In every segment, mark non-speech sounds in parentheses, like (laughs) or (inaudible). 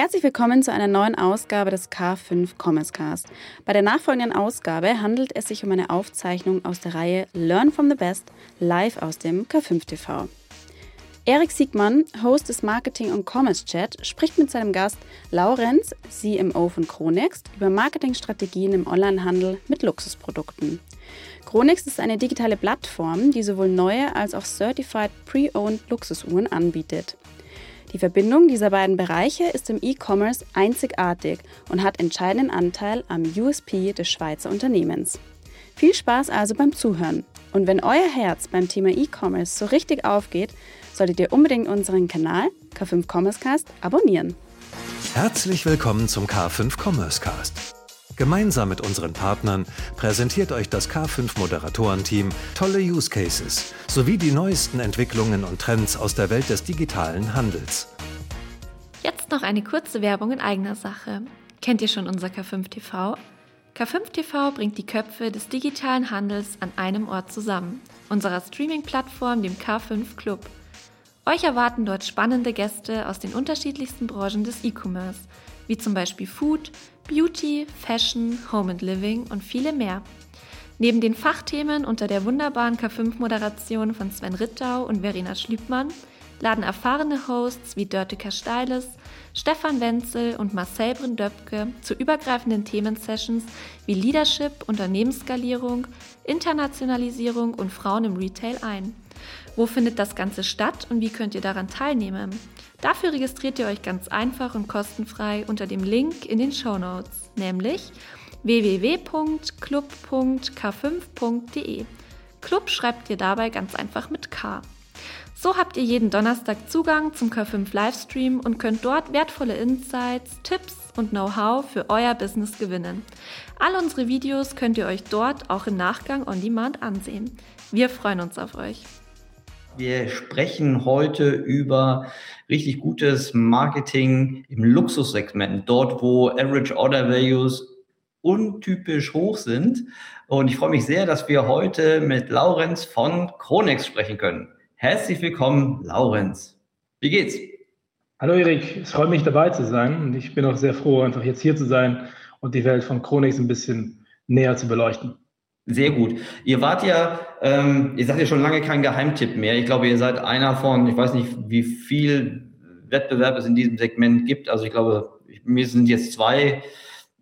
Herzlich willkommen zu einer neuen Ausgabe des K5 Commerce Cast. Bei der nachfolgenden Ausgabe handelt es sich um eine Aufzeichnung aus der Reihe Learn from the Best live aus dem K5 TV. Erik Siegmann, Host des Marketing und Commerce Chat, spricht mit seinem Gast Laurenz, CMO von Chronext, über Marketingstrategien im Onlinehandel mit Luxusprodukten. Chronext ist eine digitale Plattform, die sowohl neue als auch Certified Pre-Owned Luxusuhren anbietet. Die Verbindung dieser beiden Bereiche ist im E-Commerce einzigartig und hat entscheidenden Anteil am USP des Schweizer Unternehmens. Viel Spaß also beim Zuhören. Und wenn euer Herz beim Thema E-Commerce so richtig aufgeht, solltet ihr unbedingt unseren Kanal K5 Commerce Cast abonnieren. Herzlich willkommen zum K5 Commerce Cast. Gemeinsam mit unseren Partnern präsentiert euch das K5 Moderatorenteam tolle Use Cases sowie die neuesten Entwicklungen und Trends aus der Welt des digitalen Handels. Jetzt noch eine kurze Werbung in eigener Sache. Kennt ihr schon unser K5 TV? K5 TV bringt die Köpfe des digitalen Handels an einem Ort zusammen, unserer Streaming-Plattform, dem K5 Club. Euch erwarten dort spannende Gäste aus den unterschiedlichsten Branchen des E-Commerce, wie zum Beispiel Food, Beauty, Fashion, Home and Living und viele mehr. Neben den Fachthemen unter der wunderbaren K5-Moderation von Sven Rittau und Verena Schlübmann laden erfahrene Hosts wie Dörte Steiles, Stefan Wenzel und Marcel Brindöpke zu übergreifenden Themensessions wie Leadership, Unternehmensskalierung, Internationalisierung und Frauen im Retail ein. Wo findet das Ganze statt und wie könnt ihr daran teilnehmen? Dafür registriert ihr euch ganz einfach und kostenfrei unter dem Link in den Show Notes, nämlich www.club.k5.de. Club schreibt ihr dabei ganz einfach mit K. So habt ihr jeden Donnerstag Zugang zum K5 Livestream und könnt dort wertvolle Insights, Tipps und Know-how für euer Business gewinnen. All unsere Videos könnt ihr euch dort auch im Nachgang on Demand ansehen. Wir freuen uns auf euch. Wir sprechen heute über richtig gutes Marketing im Luxussegment, dort wo Average Order Values untypisch hoch sind. Und ich freue mich sehr, dass wir heute mit Laurenz von Chronex sprechen können. Herzlich willkommen, Laurenz. Wie geht's? Hallo Erik, es freut mich dabei zu sein und ich bin auch sehr froh, einfach jetzt hier zu sein und die Welt von Chronex ein bisschen näher zu beleuchten. Sehr gut. Ihr wart ja, ähm, ihr seid ja schon lange kein Geheimtipp mehr. Ich glaube, ihr seid einer von, ich weiß nicht, wie viel Wettbewerb es in diesem Segment gibt. Also ich glaube, mir sind jetzt zwei,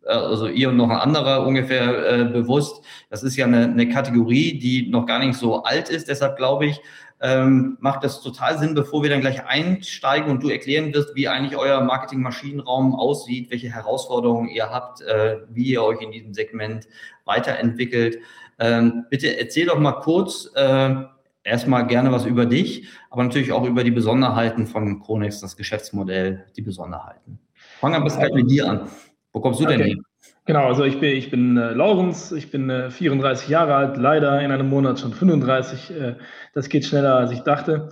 äh, also ihr und noch ein anderer ungefähr äh, bewusst. Das ist ja eine, eine Kategorie, die noch gar nicht so alt ist. Deshalb glaube ich, ähm, macht das total Sinn, bevor wir dann gleich einsteigen und du erklären wirst, wie eigentlich euer Marketingmaschinenraum aussieht, welche Herausforderungen ihr habt, äh, wie ihr euch in diesem Segment weiterentwickelt. Ähm, bitte erzähl doch mal kurz äh, erstmal gerne was über dich, aber natürlich auch über die Besonderheiten von Chronex, das Geschäftsmodell, die Besonderheiten. Fang am besten mit dir an. Wo kommst du okay. denn hin? Genau, also ich bin, ich bin äh, Laurens, ich bin äh, 34 Jahre alt, leider in einem Monat schon 35. Äh, das geht schneller, als ich dachte.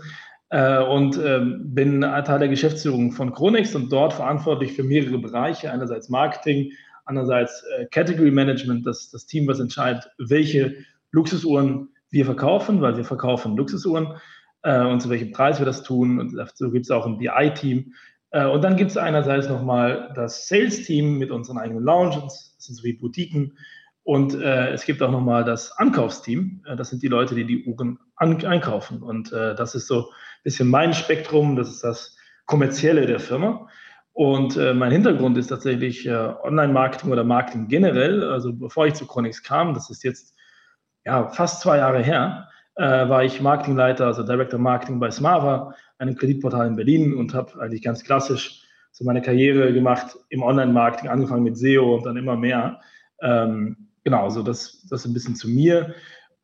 Äh, und ähm, bin Teil der Geschäftsführung von Chronex und dort verantwortlich für mehrere Bereiche. Einerseits Marketing, andererseits äh, Category Management, das das Team, was entscheidet, welche Luxusuhren wir verkaufen, weil wir verkaufen Luxusuhren äh, und zu welchem Preis wir das tun. Und dazu gibt es auch ein BI-Team. Äh, und dann gibt es einerseits nochmal das Sales-Team mit unseren eigenen Lounges, das sind so wie Boutiquen. Und äh, es gibt auch nochmal das Ankaufsteam. Äh, das sind die Leute, die die Uhren einkaufen. Und äh, das ist so ein bisschen mein Spektrum. Das ist das Kommerzielle der Firma. Und äh, mein Hintergrund ist tatsächlich äh, Online-Marketing oder Marketing generell. Also bevor ich zu Chronix kam, das ist jetzt ja, fast zwei Jahre her, äh, war ich Marketingleiter, also Director Marketing bei Smava, einem Kreditportal in Berlin und habe eigentlich ganz klassisch so meine Karriere gemacht im Online-Marketing, angefangen mit SEO und dann immer mehr. Ähm, genau, so das, das ein bisschen zu mir.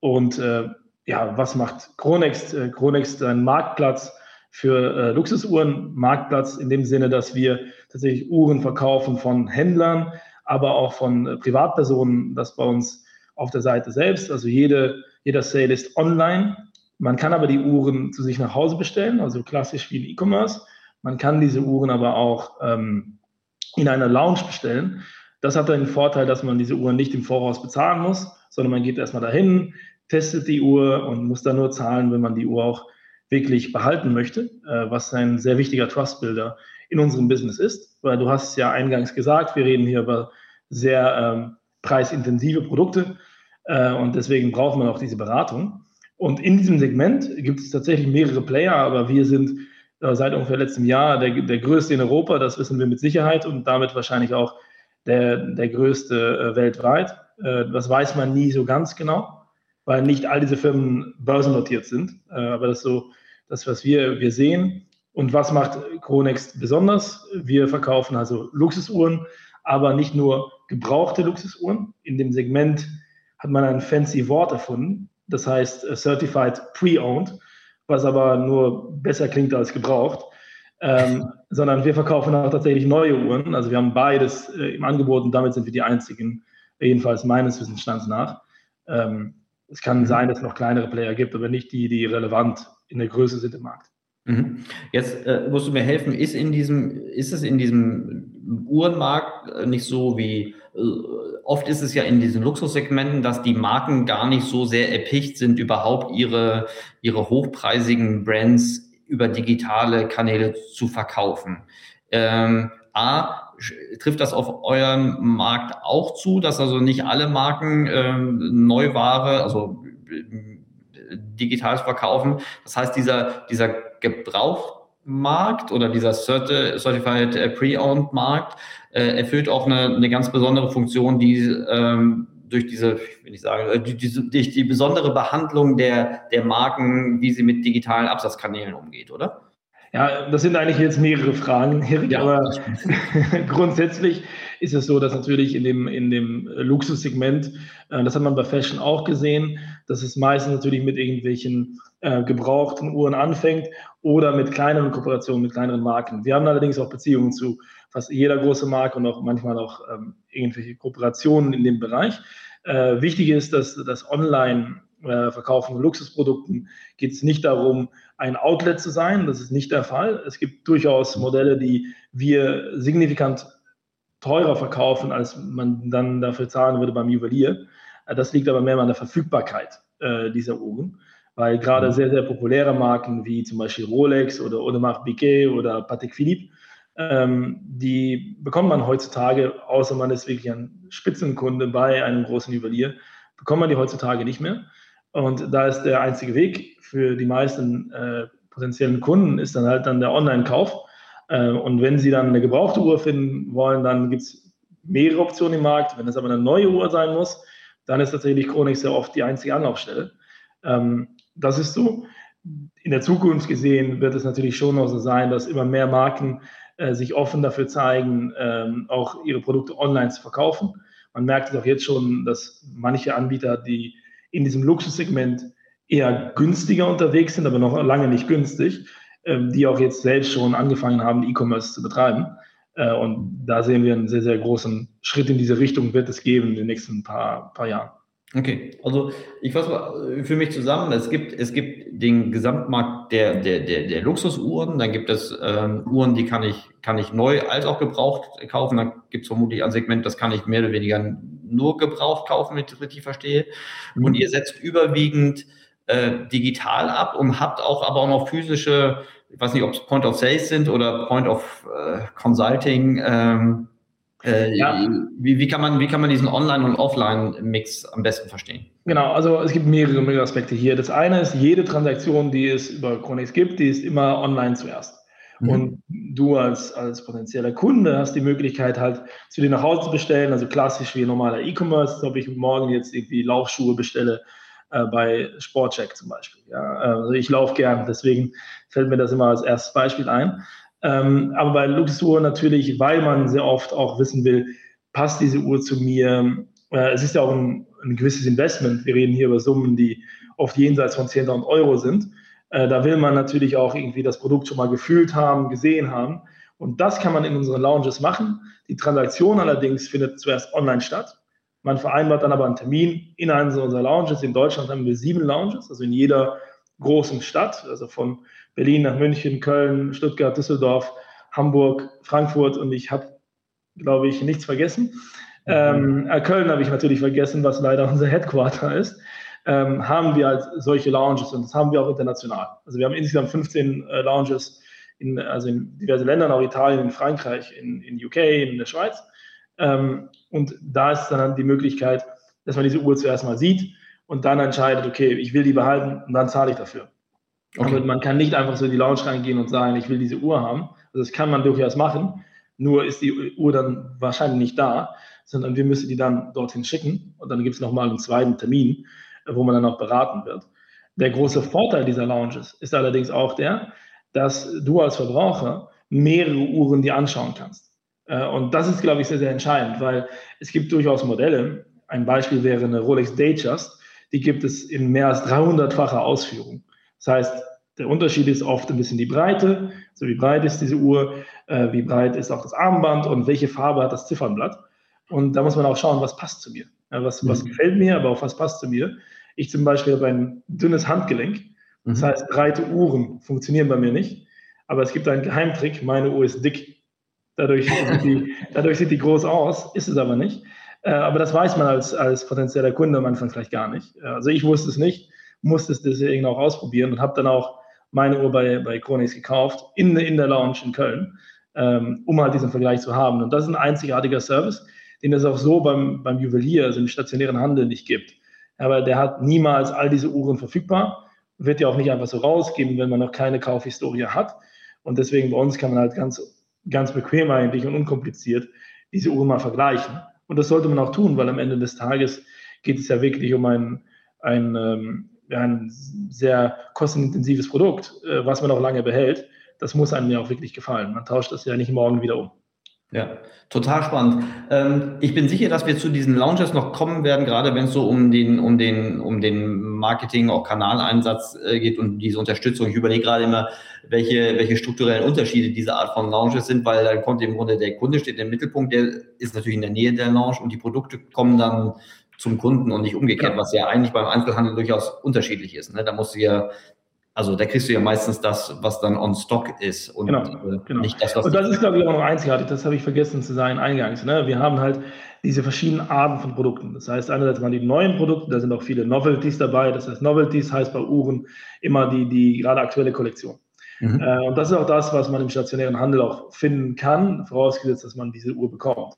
Und äh, ja, was macht Chronext? Äh, Chronext ist ein Marktplatz für äh, Luxusuhren Marktplatz in dem Sinne, dass wir tatsächlich Uhren verkaufen von Händlern, aber auch von äh, Privatpersonen, das bei uns auf der Seite selbst. Also jede, jeder Sale ist online. Man kann aber die Uhren zu sich nach Hause bestellen, also klassisch wie im E-Commerce. Man kann diese Uhren aber auch ähm, in einer Lounge bestellen. Das hat den Vorteil, dass man diese Uhren nicht im Voraus bezahlen muss, sondern man geht erstmal dahin, testet die Uhr und muss dann nur zahlen, wenn man die Uhr auch wirklich behalten möchte, äh, was ein sehr wichtiger Trust-Builder in unserem Business ist, weil du hast es ja eingangs gesagt, wir reden hier über sehr ähm, preisintensive Produkte äh, und deswegen braucht man auch diese Beratung. Und in diesem Segment gibt es tatsächlich mehrere Player, aber wir sind äh, seit ungefähr letztem Jahr der, der größte in Europa, das wissen wir mit Sicherheit und damit wahrscheinlich auch der, der größte äh, weltweit. Das weiß man nie so ganz genau, weil nicht all diese Firmen börsennotiert sind. Aber das ist so das, was wir, wir sehen. Und was macht Chronext besonders? Wir verkaufen also Luxusuhren, aber nicht nur gebrauchte Luxusuhren. In dem Segment hat man ein fancy Wort erfunden, das heißt äh, Certified Pre-Owned, was aber nur besser klingt als gebraucht. Ähm, (laughs) sondern wir verkaufen auch tatsächlich neue Uhren. Also wir haben beides äh, im Angebot und damit sind wir die einzigen, jedenfalls meines Wissensstands nach. Ähm, es kann sein, dass es noch kleinere Player gibt, aber nicht die, die relevant in der Größe sind im Markt. Mhm. Jetzt äh, musst du mir helfen, ist, in diesem, ist es in diesem Uhrenmarkt äh, nicht so wie, äh, oft ist es ja in diesen Luxussegmenten, dass die Marken gar nicht so sehr erpicht sind, überhaupt ihre, ihre hochpreisigen Brands über digitale Kanäle zu verkaufen. Ähm, A, trifft das auf euren Markt auch zu, dass also nicht alle Marken ähm, Neuware, also äh, digital verkaufen. Das heißt, dieser, dieser Gebrauchmarkt oder dieser Certified äh, Pre-Owned Markt äh, erfüllt auch eine, eine ganz besondere Funktion, die ähm, durch diese, will ich sagen, äh, diese, durch die besondere Behandlung der, der Marken, wie sie mit digitalen Absatzkanälen umgeht, oder? Ja, das sind eigentlich jetzt mehrere Fragen, Erik, ja, aber (laughs) grundsätzlich ist es so, dass natürlich in dem, in dem Luxussegment, äh, das hat man bei Fashion auch gesehen, dass es meistens natürlich mit irgendwelchen äh, gebrauchten Uhren anfängt oder mit kleineren Kooperationen, mit kleineren Marken. Wir haben allerdings auch Beziehungen zu fast jeder große Marke und auch manchmal auch ähm, irgendwelche Kooperationen in dem Bereich. Äh, wichtig ist, dass das Online äh, von Luxusprodukten geht es nicht darum, ein Outlet zu sein. Das ist nicht der Fall. Es gibt durchaus Modelle, die wir signifikant teurer verkaufen, als man dann dafür zahlen würde beim Juwelier. Äh, das liegt aber mehr an der Verfügbarkeit äh, dieser Uhren, weil gerade mhm. sehr, sehr populäre Marken wie zum Beispiel Rolex oder Audemars Piguet oder Patek Philippe, ähm, die bekommt man heutzutage, außer man ist wirklich ein Spitzenkunde bei einem großen Juwelier, bekommt man die heutzutage nicht mehr. Und da ist der einzige Weg für die meisten äh, potenziellen Kunden, ist dann halt dann der Online-Kauf. Äh, und wenn sie dann eine gebrauchte Uhr finden wollen, dann gibt es mehrere Optionen im Markt. Wenn es aber eine neue Uhr sein muss, dann ist tatsächlich Chronik sehr oft die einzige Anlaufstelle. Ähm, das ist so. In der Zukunft gesehen wird es natürlich schon noch so sein, dass immer mehr Marken äh, sich offen dafür zeigen, ähm, auch ihre Produkte online zu verkaufen. Man merkt es auch jetzt schon, dass manche Anbieter, die in diesem Luxussegment eher günstiger unterwegs sind, aber noch lange nicht günstig, ähm, die auch jetzt selbst schon angefangen haben, E-Commerce zu betreiben. Äh, und da sehen wir einen sehr, sehr großen Schritt in diese Richtung, wird es geben in den nächsten paar, paar Jahren. Okay, also ich fasse mal für mich zusammen. Es gibt, es gibt den Gesamtmarkt der, der, der, der Luxusuhren, dann gibt es ähm, Uhren, die kann ich, kann ich neu als auch gebraucht kaufen. Dann gibt es vermutlich ein Segment, das kann ich mehr oder weniger nur gebraucht kaufen, wenn ich das richtig verstehe. Mhm. Und ihr setzt überwiegend äh, digital ab und habt auch aber auch noch physische, ich weiß nicht, ob es Point of Sales sind oder Point of äh, Consulting. Ähm, äh, ja. wie, wie, kann man, wie kann man diesen Online- und Offline-Mix am besten verstehen? Genau, also es gibt mehrere, mehrere Aspekte hier. Das eine ist, jede Transaktion, die es über Chronix gibt, die ist immer online zuerst. Mhm. Und du als, als potenzieller Kunde hast die Möglichkeit halt zu dir nach Hause zu bestellen, also klassisch wie normaler E-Commerce, ob ich morgen jetzt irgendwie Laufschuhe bestelle äh, bei Sportcheck zum Beispiel. Ja? Also ich laufe gern, deswegen fällt mir das immer als erstes Beispiel ein. Ähm, aber bei Luxusuhr natürlich, weil man sehr oft auch wissen will, passt diese Uhr zu mir? Äh, es ist ja auch ein, ein, gewisses Investment. Wir reden hier über Summen, die oft jenseits von 10.000 Euro sind. Äh, da will man natürlich auch irgendwie das Produkt schon mal gefühlt haben, gesehen haben. Und das kann man in unseren Lounges machen. Die Transaktion allerdings findet zuerst online statt. Man vereinbart dann aber einen Termin in einem unserer Lounges. In Deutschland haben wir sieben Lounges, also in jeder großen Stadt, also von Berlin nach München, Köln, Stuttgart, Düsseldorf, Hamburg, Frankfurt und ich habe, glaube ich, nichts vergessen. Mhm. Ähm, äh, Köln habe ich natürlich vergessen, was leider unser Headquarter ist. Ähm, haben wir halt solche Lounges und das haben wir auch international. Also wir haben insgesamt 15 äh, Lounges in, also in diverse Ländern, auch Italien, in Frankreich, in, in UK, in der Schweiz. Ähm, und da ist dann die Möglichkeit, dass man diese Uhr zuerst mal sieht und dann entscheidet, okay, ich will die behalten und dann zahle ich dafür. Okay. Aber man kann nicht einfach so in die Lounge reingehen und sagen, ich will diese Uhr haben. Also das kann man durchaus machen, nur ist die Uhr dann wahrscheinlich nicht da, sondern wir müssen die dann dorthin schicken und dann gibt es nochmal einen zweiten Termin, wo man dann auch beraten wird. Der große Vorteil dieser Lounges ist allerdings auch der, dass du als Verbraucher mehrere Uhren dir anschauen kannst. Äh, und das ist, glaube ich, sehr, sehr entscheidend, weil es gibt durchaus Modelle. Ein Beispiel wäre eine Rolex Datejust. Die gibt es in mehr als 300-facher Ausführung. Das heißt, der Unterschied ist oft ein bisschen die Breite. Also wie breit ist diese Uhr, äh, wie breit ist auch das Armband und welche Farbe hat das Ziffernblatt. Und da muss man auch schauen, was passt zu mir. was, was mhm. gefällt mir, aber auch was passt zu mir. Ich zum Beispiel habe ein dünnes Handgelenk. Das mhm. heißt, breite Uhren funktionieren bei mir nicht. Aber es gibt einen Geheimtrick, meine Uhr ist dick. Dadurch (laughs) sieht die, dadurch sieht die groß aus, ist es aber nicht. Äh, aber das weiß man als, als potenzieller Kunde am Anfang vielleicht gar nicht. Äh, also ich wusste es nicht, musste es deswegen auch ausprobieren und habe dann auch meine Uhr bei, bei Chronix gekauft, in, in der Lounge in Köln, ähm, um halt diesen Vergleich zu haben. Und das ist ein einzigartiger Service, den es auch so beim, beim Juwelier, also im stationären Handel nicht gibt. Aber der hat niemals all diese Uhren verfügbar, wird ja auch nicht einfach so rausgeben, wenn man noch keine Kaufhistorie hat. Und deswegen bei uns kann man halt ganz, ganz bequem eigentlich und unkompliziert diese Uhren mal vergleichen. Und das sollte man auch tun, weil am Ende des Tages geht es ja wirklich um ein, ein, ähm, ein sehr kostenintensives Produkt, äh, was man auch lange behält. Das muss einem ja auch wirklich gefallen. Man tauscht das ja nicht morgen wieder um. Ja, total spannend. Ähm, ich bin sicher, dass wir zu diesen Launches noch kommen werden, gerade wenn es so um den, um den, um den Marketing, auch Kanaleinsatz äh, geht und diese Unterstützung. Ich überlege gerade immer, welche, welche strukturellen Unterschiede diese Art von Launches sind, weil dann kommt im Grunde der Kunde steht im Mittelpunkt, der ist natürlich in der Nähe der Launch und die Produkte kommen dann zum Kunden und nicht umgekehrt, was ja eigentlich beim Einzelhandel durchaus unterschiedlich ist. Ne? Da musst du ja also da kriegst du ja meistens das, was dann on stock ist und genau, äh, genau. nicht das, was. Und das ist, glaube ich, auch noch einzigartig. Das habe ich vergessen zu sagen eingangs. Ne? Wir haben halt diese verschiedenen Arten von Produkten. Das heißt, einerseits waren die neuen Produkte, da sind auch viele Novelties dabei. Das heißt, Novelties heißt bei Uhren immer die, die gerade aktuelle Kollektion. Mhm. Äh, und das ist auch das, was man im stationären Handel auch finden kann, vorausgesetzt, dass man diese Uhr bekommt.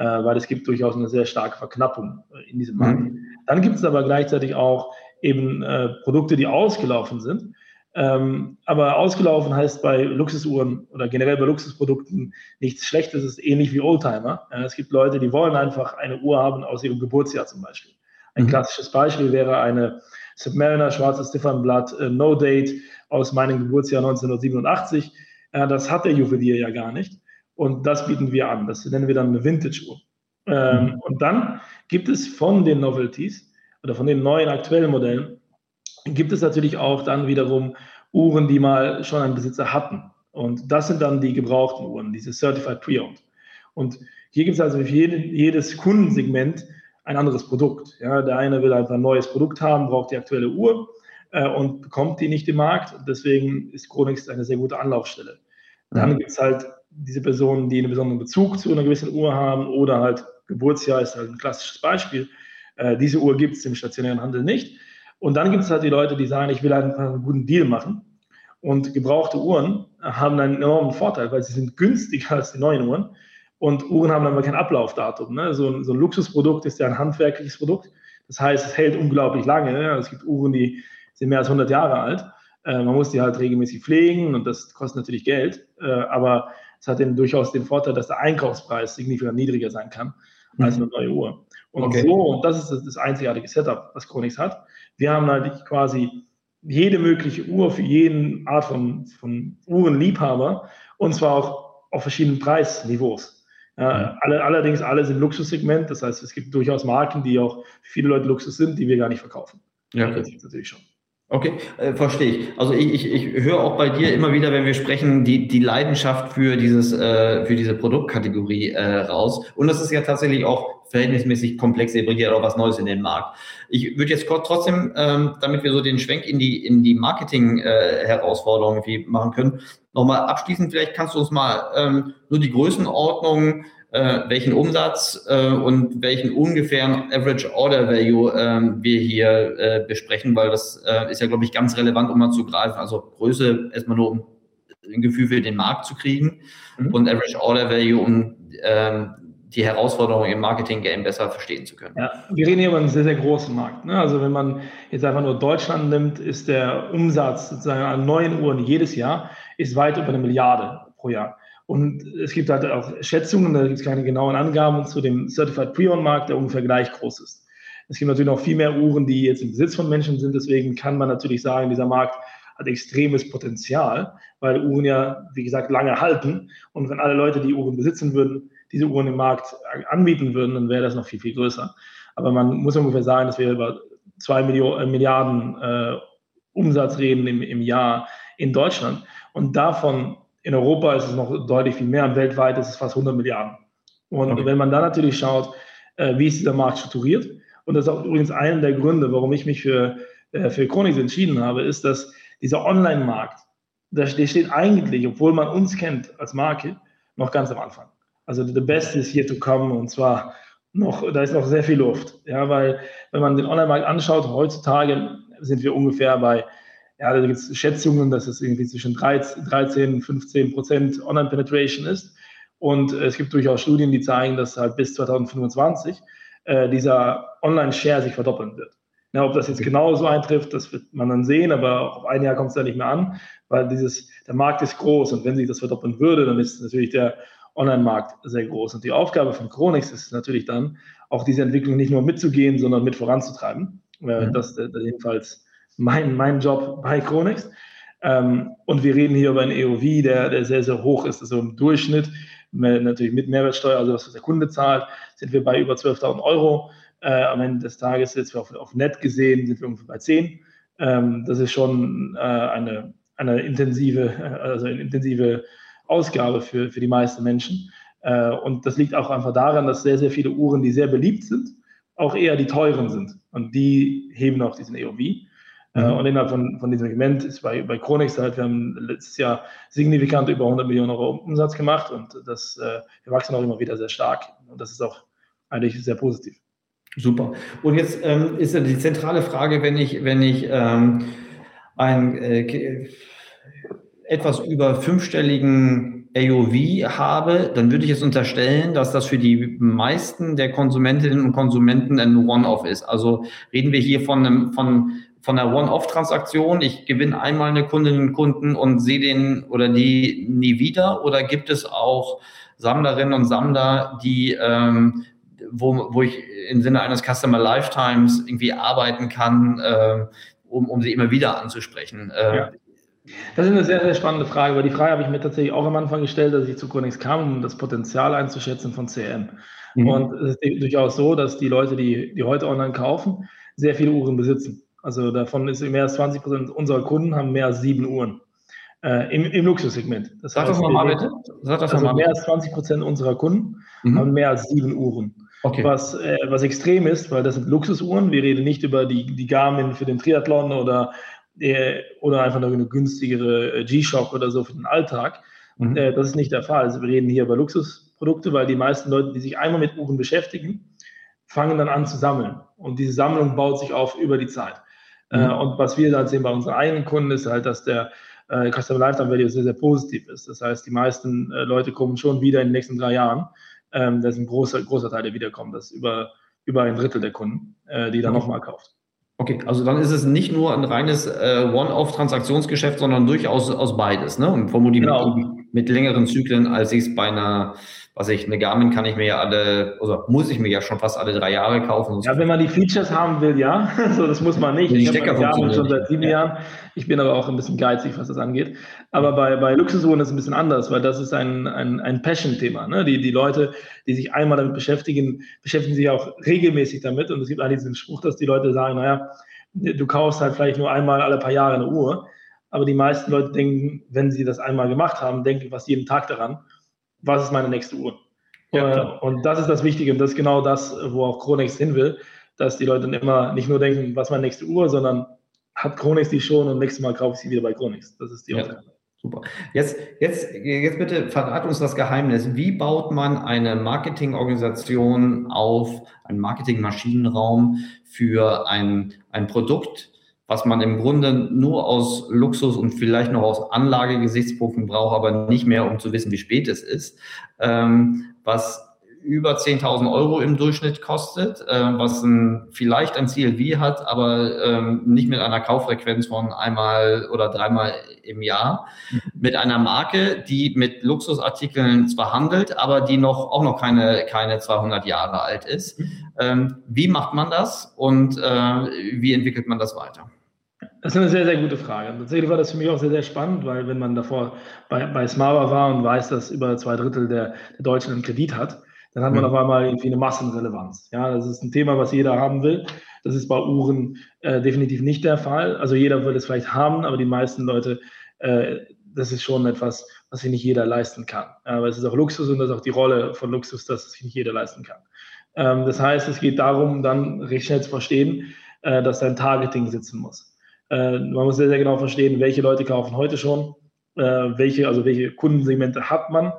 Äh, weil es gibt durchaus eine sehr starke Verknappung äh, in diesem Markt. Mhm. Dann gibt es aber gleichzeitig auch eben äh, Produkte, die ausgelaufen sind. Ähm, aber ausgelaufen heißt bei Luxusuhren oder generell bei Luxusprodukten nichts Schlechtes, es ist ähnlich wie Oldtimer. Ja, es gibt Leute, die wollen einfach eine Uhr haben aus ihrem Geburtsjahr zum Beispiel. Ein mhm. klassisches Beispiel wäre eine Submariner schwarzes Ziffernblatt äh, No Date aus meinem Geburtsjahr 1987. Äh, das hat der Juwelier ja gar nicht. Und das bieten wir an. Das nennen wir dann eine Vintage-Uhr. Ähm, mhm. Und dann gibt es von den Novelties oder von den neuen aktuellen Modellen gibt es natürlich auch dann wiederum Uhren, die mal schon einen Besitzer hatten. Und das sind dann die gebrauchten Uhren, diese Certified Pre-Owned. Und hier gibt es also für jede, jedes Kundensegment ein anderes Produkt. Ja, der eine will einfach ein neues Produkt haben, braucht die aktuelle Uhr äh, und bekommt die nicht im Markt. Deswegen ist Chronix eine sehr gute Anlaufstelle. Dann gibt es halt diese Personen, die einen besonderen Bezug zu einer gewissen Uhr haben oder halt Geburtsjahr ist halt ein klassisches Beispiel. Äh, diese Uhr gibt es im stationären Handel nicht. Und dann gibt es halt die Leute, die sagen, ich will einfach einen guten Deal machen. Und gebrauchte Uhren haben einen enormen Vorteil, weil sie sind günstiger als die neuen Uhren. Und Uhren haben aber kein Ablaufdatum. Ne? So, ein, so, ein, Luxusprodukt ist ja ein handwerkliches Produkt. Das heißt, es hält unglaublich lange. Ne? Es gibt Uhren, die sind mehr als 100 Jahre alt. Äh, man muss die halt regelmäßig pflegen und das kostet natürlich Geld. Äh, aber es hat den, durchaus den Vorteil, dass der Einkaufspreis signifikant niedriger sein kann als eine neue Uhr. Und okay. so, und das ist das, das einzigartige Setup, was Chronix hat. Wir haben halt quasi jede mögliche Uhr für jeden Art von, von Uhrenliebhaber und zwar auch auf verschiedenen Preisniveaus. Ja, alle, allerdings alle sind Luxussegment, das heißt, es gibt durchaus Marken, die auch für viele Leute Luxus sind, die wir gar nicht verkaufen. Ja, das ist natürlich schon. Okay, äh, verstehe ich. Also ich, ich, ich höre auch bei dir immer wieder, wenn wir sprechen, die, die Leidenschaft für dieses äh, für diese Produktkategorie äh, raus. Und das ist ja tatsächlich auch verhältnismäßig komplex, ihr bringt ja auch was Neues in den Markt. Ich würde jetzt trotzdem, ähm, damit wir so den Schwenk in die in die Marketing-Herausforderungen äh, machen können, nochmal abschließend, vielleicht kannst du uns mal ähm, nur die Größenordnung äh, welchen Umsatz äh, und welchen ungefähren Average Order Value äh, wir hier äh, besprechen, weil das äh, ist ja, glaube ich, ganz relevant, um mal zu greifen. Also Größe erstmal nur, um ein Gefühl für den Markt zu kriegen mhm. und Average Order Value, um ähm, die Herausforderungen im Marketing-Game besser verstehen zu können. Ja, wir reden hier über einen sehr, sehr großen Markt. Ne? Also wenn man jetzt einfach nur Deutschland nimmt, ist der Umsatz sozusagen an neuen Uhren jedes Jahr ist weit über eine Milliarde pro Jahr. Und es gibt halt auch Schätzungen, da gibt es keine genauen Angaben zu dem Certified Pre-Owned-Markt, der ungefähr gleich groß ist. Es gibt natürlich noch viel mehr Uhren, die jetzt im Besitz von Menschen sind. Deswegen kann man natürlich sagen, dieser Markt hat extremes Potenzial, weil Uhren ja, wie gesagt, lange halten. Und wenn alle Leute, die Uhren besitzen würden, diese Uhren im Markt anbieten würden, dann wäre das noch viel, viel größer. Aber man muss ungefähr sagen, dass wir über zwei Millionen, äh, Milliarden äh, Umsatz reden im, im Jahr in Deutschland. Und davon in Europa ist es noch deutlich viel mehr und weltweit ist es fast 100 Milliarden. Und okay. wenn man dann natürlich schaut, äh, wie ist dieser Markt strukturiert, und das ist auch übrigens einer der Gründe, warum ich mich für, äh, für Chronix entschieden habe, ist, dass dieser Online-Markt, der steht eigentlich, obwohl man uns kennt als Marke, noch ganz am Anfang. Also the best is here to come und zwar noch, da ist noch sehr viel Luft. Ja, weil wenn man den Online-Markt anschaut, heutzutage sind wir ungefähr bei, ja, da gibt es Schätzungen, dass es irgendwie zwischen 13, und 15 Prozent Online-Penetration ist. Und es gibt durchaus Studien, die zeigen, dass halt bis 2025 äh, dieser Online-Share sich verdoppeln wird. Ja, ob das jetzt genau so eintrifft, das wird man dann sehen, aber auf ein Jahr kommt es da nicht mehr an, weil dieses, der Markt ist groß und wenn sich das verdoppeln würde, dann ist natürlich der Online-Markt sehr groß. Und die Aufgabe von Chronix ist natürlich dann, auch diese Entwicklung nicht nur mitzugehen, sondern mit voranzutreiben. Mhm. Das ist jedenfalls mein, mein Job bei Chronix. Ähm, und wir reden hier über einen EOV, der, der sehr, sehr hoch ist. Also im Durchschnitt, natürlich mit Mehrwertsteuer, also was der Kunde zahlt, sind wir bei über 12.000 Euro. Äh, am Ende des Tages, jetzt auf, auf Net gesehen, sind wir ungefähr bei 10. Ähm, das ist schon äh, eine, eine intensive, also eine intensive Ausgabe für, für die meisten Menschen. Äh, und das liegt auch einfach daran, dass sehr, sehr viele Uhren, die sehr beliebt sind, auch eher die teuren sind. Und die heben auch diesen EOV. Äh, mhm. Und innerhalb von, von diesem Segment ist bei, bei Chronix halt, wir haben letztes Jahr signifikant über 100 Millionen Euro Umsatz gemacht und das, äh, wir wachsen auch immer wieder sehr stark. Und das ist auch eigentlich sehr positiv. Super. Und jetzt ähm, ist ja die zentrale Frage, wenn ich, wenn ich ähm, ein äh, etwas über fünfstelligen AOV habe, dann würde ich jetzt unterstellen, dass das für die meisten der Konsumentinnen und Konsumenten ein One-Off ist. Also reden wir hier von einem, von, von einer One-Off-Transaktion. Ich gewinne einmal eine Kundin und Kunden und sehe den oder die nie wieder. Oder gibt es auch Sammlerinnen und Sammler, die, ähm, wo, wo ich im Sinne eines Customer Lifetimes irgendwie arbeiten kann, äh, um, um sie immer wieder anzusprechen? Äh, ja. Das ist eine sehr, sehr spannende Frage, weil die Frage habe ich mir tatsächlich auch am Anfang gestellt, als ich zu Connex kam, um das Potenzial einzuschätzen von CM. Mhm. Und es ist durchaus so, dass die Leute, die, die heute online kaufen, sehr viele Uhren besitzen. Also davon ist mehr als 20 Prozent unserer Kunden haben mehr als sieben Uhren. Äh, im, im Luxussegment. Das Sag heißt, das nochmal bitte. Sag das also mehr als 20 Prozent unserer Kunden mhm. haben mehr als sieben Uhren. Okay. Was, äh, was extrem ist, weil das sind Luxusuhren. Wir reden nicht über die, die Garmin für den Triathlon oder oder einfach nur eine günstigere äh, G-Shock oder so für den Alltag. Mhm. Äh, das ist nicht der Fall. Also wir reden hier über Luxusprodukte, weil die meisten Leute, die sich einmal mit Uhren beschäftigen, fangen dann an zu sammeln. Und diese Sammlung baut sich auf über die Zeit. Äh, mhm. und was wir dann sehen bei unseren eigenen Kunden ist halt, dass der Customer Lifetime Value sehr, sehr positiv ist. Das heißt, die meisten Leute kommen schon wieder in den nächsten drei Jahren. Ähm, das ist ein großer, großer Teil, der wiederkommt. Das ist über, über ein Drittel der Kunden, die dann mhm. nochmal kauft. Okay, also dann ist es nicht nur ein reines äh, One-Off-Transaktionsgeschäft, sondern durchaus aus beides, ne? Und vermutlich genau. mit, mit, längeren Zyklen, als ich es bei einer, was ich, eine Garmin kann ich mir ja alle, oder muss ich mir ja schon fast alle drei Jahre kaufen. Ja, wenn man die Features haben will, ja. (laughs) so, das muss man nicht. Die ich Stecker Garmin schon seit sieben ja. Jahren. Ich bin aber auch ein bisschen geizig, was das angeht. Aber bei, bei Luxusuhren ist es ein bisschen anders, weil das ist ein, ein, ein Passion-Thema. Ne? Die, die Leute, die sich einmal damit beschäftigen, beschäftigen sich auch regelmäßig damit. Und es gibt eigentlich diesen Spruch, dass die Leute sagen, naja, du kaufst halt vielleicht nur einmal alle paar Jahre eine Uhr. Aber die meisten Leute denken, wenn sie das einmal gemacht haben, denken fast jeden Tag daran, was ist meine nächste Uhr? Ja, und das ist das Wichtige und das ist genau das, wo auch Chronex hin will, dass die Leute dann immer nicht nur denken, was ist meine nächste Uhr, sondern hat Chronex die schon und nächstes Mal kaufe ich sie wieder bei Chronex. Das ist die ja. Aufgabe. Super. Jetzt, jetzt, jetzt bitte verrat uns das Geheimnis. Wie baut man eine Marketingorganisation auf, einen Marketingmaschinenraum für ein, ein Produkt, was man im Grunde nur aus Luxus und vielleicht noch aus Anlagegesichtspunkten braucht, aber nicht mehr, um zu wissen, wie spät es ist, ähm, was über 10.000 Euro im Durchschnitt kostet, äh, was ein, vielleicht ein CLV hat, aber ähm, nicht mit einer Kauffrequenz von einmal oder dreimal im Jahr. Mhm. Mit einer Marke, die mit Luxusartikeln zwar handelt, aber die noch auch noch keine, keine 200 Jahre alt ist. Mhm. Ähm, wie macht man das und äh, wie entwickelt man das weiter? Das ist eine sehr, sehr gute Frage. Tatsächlich war das für mich auch sehr, sehr spannend, weil wenn man davor bei, bei Smava war und weiß, dass über zwei Drittel der, der Deutschen einen Kredit hat, dann hat man mhm. auf einmal irgendwie eine Massenrelevanz. Ja, das ist ein Thema, was jeder haben will. Das ist bei Uhren äh, definitiv nicht der Fall. Also jeder will es vielleicht haben, aber die meisten Leute, äh, das ist schon etwas, was sich nicht jeder leisten kann. Aber es ist auch Luxus und das ist auch die Rolle von Luxus, dass es sich nicht jeder leisten kann. Ähm, das heißt, es geht darum, dann recht schnell zu verstehen, äh, dass ein Targeting sitzen muss. Äh, man muss sehr, sehr genau verstehen, welche Leute kaufen heute schon, äh, welche, also welche Kundensegmente hat man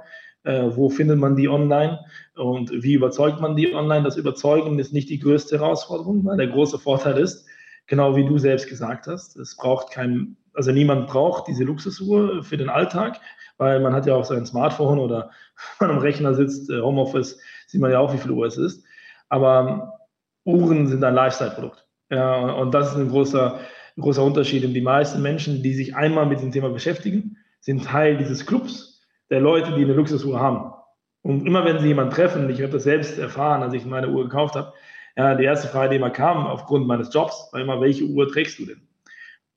äh, wo findet man die online und wie überzeugt man die online. Das Überzeugen ist nicht die größte Herausforderung, weil der große Vorteil ist, genau wie du selbst gesagt hast, es braucht kein, also niemand braucht diese Luxusuhr für den Alltag, weil man hat ja auch sein Smartphone oder wenn (laughs) man am Rechner sitzt, äh, Homeoffice, sieht man ja auch, wie viel Uhr es ist. Aber Uhren sind ein Lifestyle-Produkt. Ja, und das ist ein großer, großer Unterschied. Und die meisten Menschen, die sich einmal mit dem Thema beschäftigen, sind Teil dieses Clubs der Leute, die eine Luxusuhr haben. Und immer wenn sie jemanden treffen, ich habe das selbst erfahren, als ich meine Uhr gekauft habe, ja, die erste Frage, die immer kam aufgrund meines Jobs, war immer, welche Uhr trägst du denn?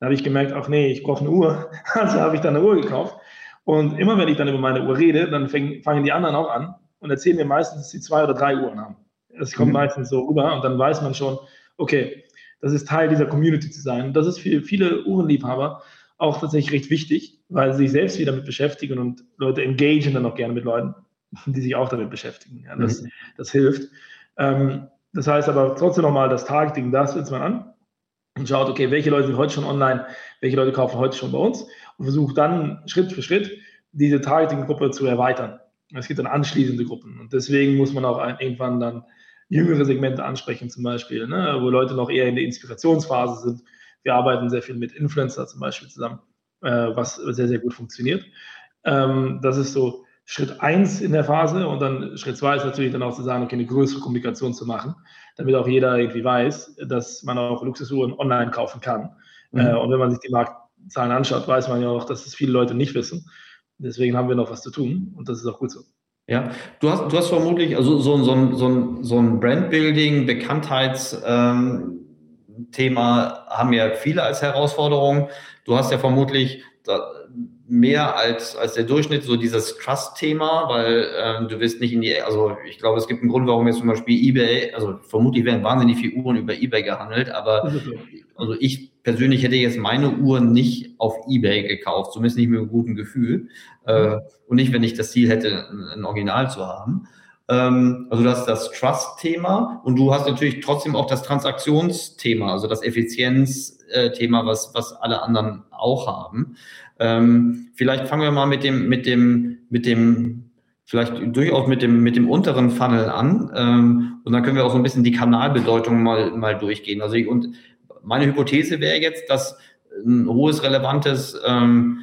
Da habe ich gemerkt, ach nee, ich brauche eine Uhr. (laughs) Also habe ich dann eine Uhr gekauft. Und immer wenn ich dann über meine Uhr rede, dann fangen die anderen auch an und erzählen mir meistens, dass sie zwei oder drei Uhren haben. Das kommt mhm. meistens so rüber und dann weiß man schon, okay, das ist Teil dieser Community zu sein. Und das ist für viele Uhrenliebhaber auch tatsächlich recht wichtig, weil sie sich selbst wieder damit beschäftigen und Leute engagieren dann auch gerne mit Leuten, die sich auch damit beschäftigen. Ja, das, mhm. das hilft. Ähm, das heißt aber trotzdem nochmal, das Targeting, das setzt man an und schaut, okay, welche Leute sind heute schon online, welche Leute kaufen heute schon bei uns und versucht dann Schritt für Schritt diese Targeting-Gruppe zu erweitern. Es gibt dann anschließende Gruppen und deswegen muss man auch irgendwann dann jüngere Segmente ansprechen, zum Beispiel, ne, wo Leute noch eher in der Inspirationsphase sind wir arbeiten sehr viel mit Influencer zum Beispiel zusammen, äh, was sehr, sehr gut funktioniert. Ähm, das ist so Schritt eins in der Phase und dann Schritt zwei ist natürlich dann auch zu sagen, okay, eine größere Kommunikation zu machen, damit auch jeder irgendwie weiß, dass man auch Luxusuhren online kaufen kann. Mhm. Äh, und wenn man sich die Marktzahlen anschaut, weiß man ja auch, dass es viele Leute nicht wissen. Deswegen haben wir noch was zu tun und das ist auch gut so. Ja, du hast, du hast vermutlich also so, so, so, so ein Brandbuilding, Bekanntheits, ähm, Thema haben ja viele als Herausforderung. Du hast ja vermutlich mehr als, als der Durchschnitt so dieses Trust-Thema, weil ähm, du wirst nicht in die, also ich glaube, es gibt einen Grund, warum jetzt zum Beispiel eBay, also vermutlich werden wahnsinnig viele Uhren über eBay gehandelt, aber also ich persönlich hätte jetzt meine Uhren nicht auf eBay gekauft, zumindest nicht mit einem guten Gefühl äh, und nicht, wenn ich das Ziel hätte, ein Original zu haben. Ähm, also das ist das Trust-Thema und du hast natürlich trotzdem auch das Transaktionsthema, also das Effizienz-Thema, was, was alle anderen auch haben. Ähm, vielleicht fangen wir mal mit dem, mit dem, mit dem, vielleicht durchaus mit dem, mit dem unteren Funnel an. Ähm, und dann können wir auch so ein bisschen die Kanalbedeutung mal, mal durchgehen. Also ich, und meine Hypothese wäre jetzt, dass ein hohes relevantes ähm,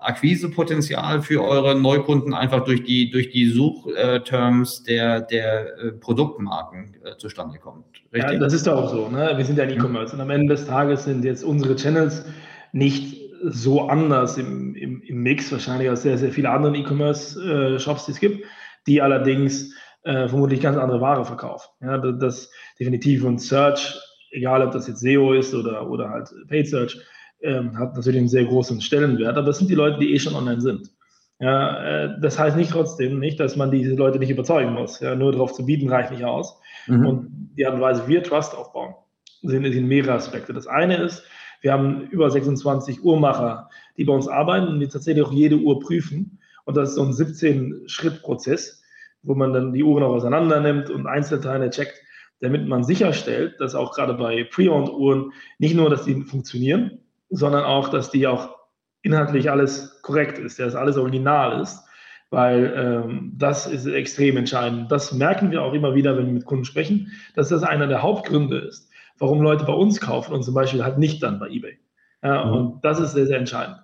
Akquisepotenzial für eure Neukunden einfach durch die, durch die Suchterms der, der äh, Produktmarken äh, zustande kommt. Richtig? Ja, das ist doch auch so. Ne? Wir sind ja ein E-Commerce und am Ende des Tages sind jetzt unsere Channels nicht so anders im, im, im Mix wahrscheinlich als sehr, sehr viele andere E-Commerce-Shops, äh, die es gibt, die allerdings äh, vermutlich ganz andere Ware verkaufen. Ja, das, das definitiv und Search, egal ob das jetzt SEO ist oder, oder halt Paid Search, ähm, hat natürlich einen sehr großen Stellenwert, aber das sind die Leute, die eh schon online sind. Ja, äh, das heißt nicht trotzdem nicht, dass man diese Leute nicht überzeugen muss. Ja, nur darauf zu bieten reicht nicht aus. Mhm. Und die Art und Weise, wie wir Trust aufbauen, sind, sind mehrere Aspekte. Das eine ist, wir haben über 26 Uhrmacher, die bei uns arbeiten und die tatsächlich auch jede Uhr prüfen. Und das ist so ein 17-Schritt-Prozess, wo man dann die Uhren auch auseinander nimmt und Einzelteile checkt, damit man sicherstellt, dass auch gerade bei Pre-Owned-Uhren nicht nur, dass die funktionieren, sondern auch, dass die auch inhaltlich alles korrekt ist, dass alles original ist, weil ähm, das ist extrem entscheidend. Das merken wir auch immer wieder, wenn wir mit Kunden sprechen, dass das einer der Hauptgründe ist, warum Leute bei uns kaufen und zum Beispiel halt nicht dann bei eBay. Ja, mhm. Und das ist sehr, sehr entscheidend.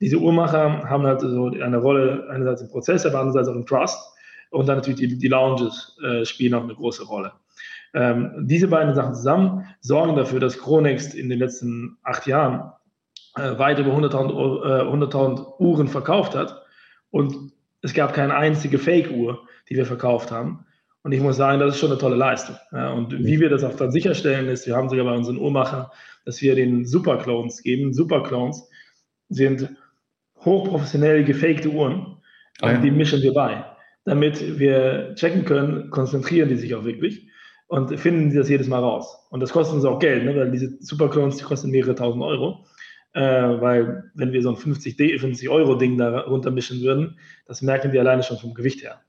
Diese Uhrmacher haben halt so eine Rolle einerseits im Prozess, aber andererseits auch im Trust. Und dann natürlich die, die Lounges äh, spielen auch eine große Rolle. Ähm, diese beiden Sachen zusammen sorgen dafür, dass Chronext in den letzten acht Jahren äh, weit über 100.000 äh, 100 Uhren verkauft hat. Und es gab keine einzige Fake-Uhr, die wir verkauft haben. Und ich muss sagen, das ist schon eine tolle Leistung. Ja, und wie wir das auch dann sicherstellen, ist, wir haben sogar bei unseren Uhrmachern, dass wir den Superclones geben. Superclones sind hochprofessionell gefakte Uhren. Ah, ja. Die mischen wir bei. Damit wir checken können, konzentrieren die sich auch wirklich und finden sie das jedes Mal raus. Und das kostet uns auch Geld, ne? weil diese Superclones, die kosten mehrere tausend Euro. Äh, weil wenn wir so ein 50, 50 Euro Ding da runtermischen würden, das merken die alleine schon vom Gewicht her.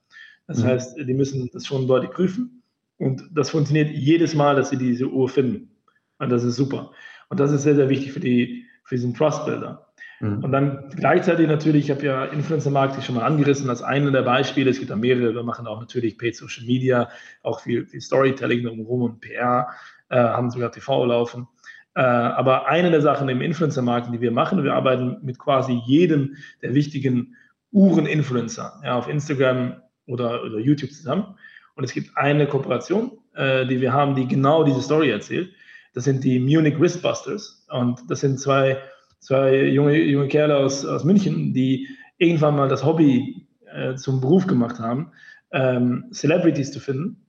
Das mhm. heißt, die müssen das schon deutlich prüfen. Und das funktioniert jedes Mal, dass sie diese Uhr finden. Und das ist super. Und das ist sehr, sehr wichtig für, die, für diesen Trust-Builder. Mhm. Und dann gleichzeitig natürlich, ich habe ja Influencer-Marketing schon mal angerissen als eine der Beispiele. Es gibt da mehrere. Wir machen auch natürlich Paid Social Media, auch viel, viel Storytelling drumherum und PR, äh, haben sogar TV laufen. Äh, aber eine der Sachen im Influencer-Marketing, die wir machen, wir arbeiten mit quasi jedem der wichtigen Uhren-Influencer ja, auf Instagram oder, oder YouTube zusammen. Und es gibt eine Kooperation, äh, die wir haben, die genau diese Story erzählt. Das sind die Munich Wristbusters. Und das sind zwei zwei junge, junge Kerle aus, aus München, die irgendwann mal das Hobby äh, zum Beruf gemacht haben, ähm, Celebrities zu finden,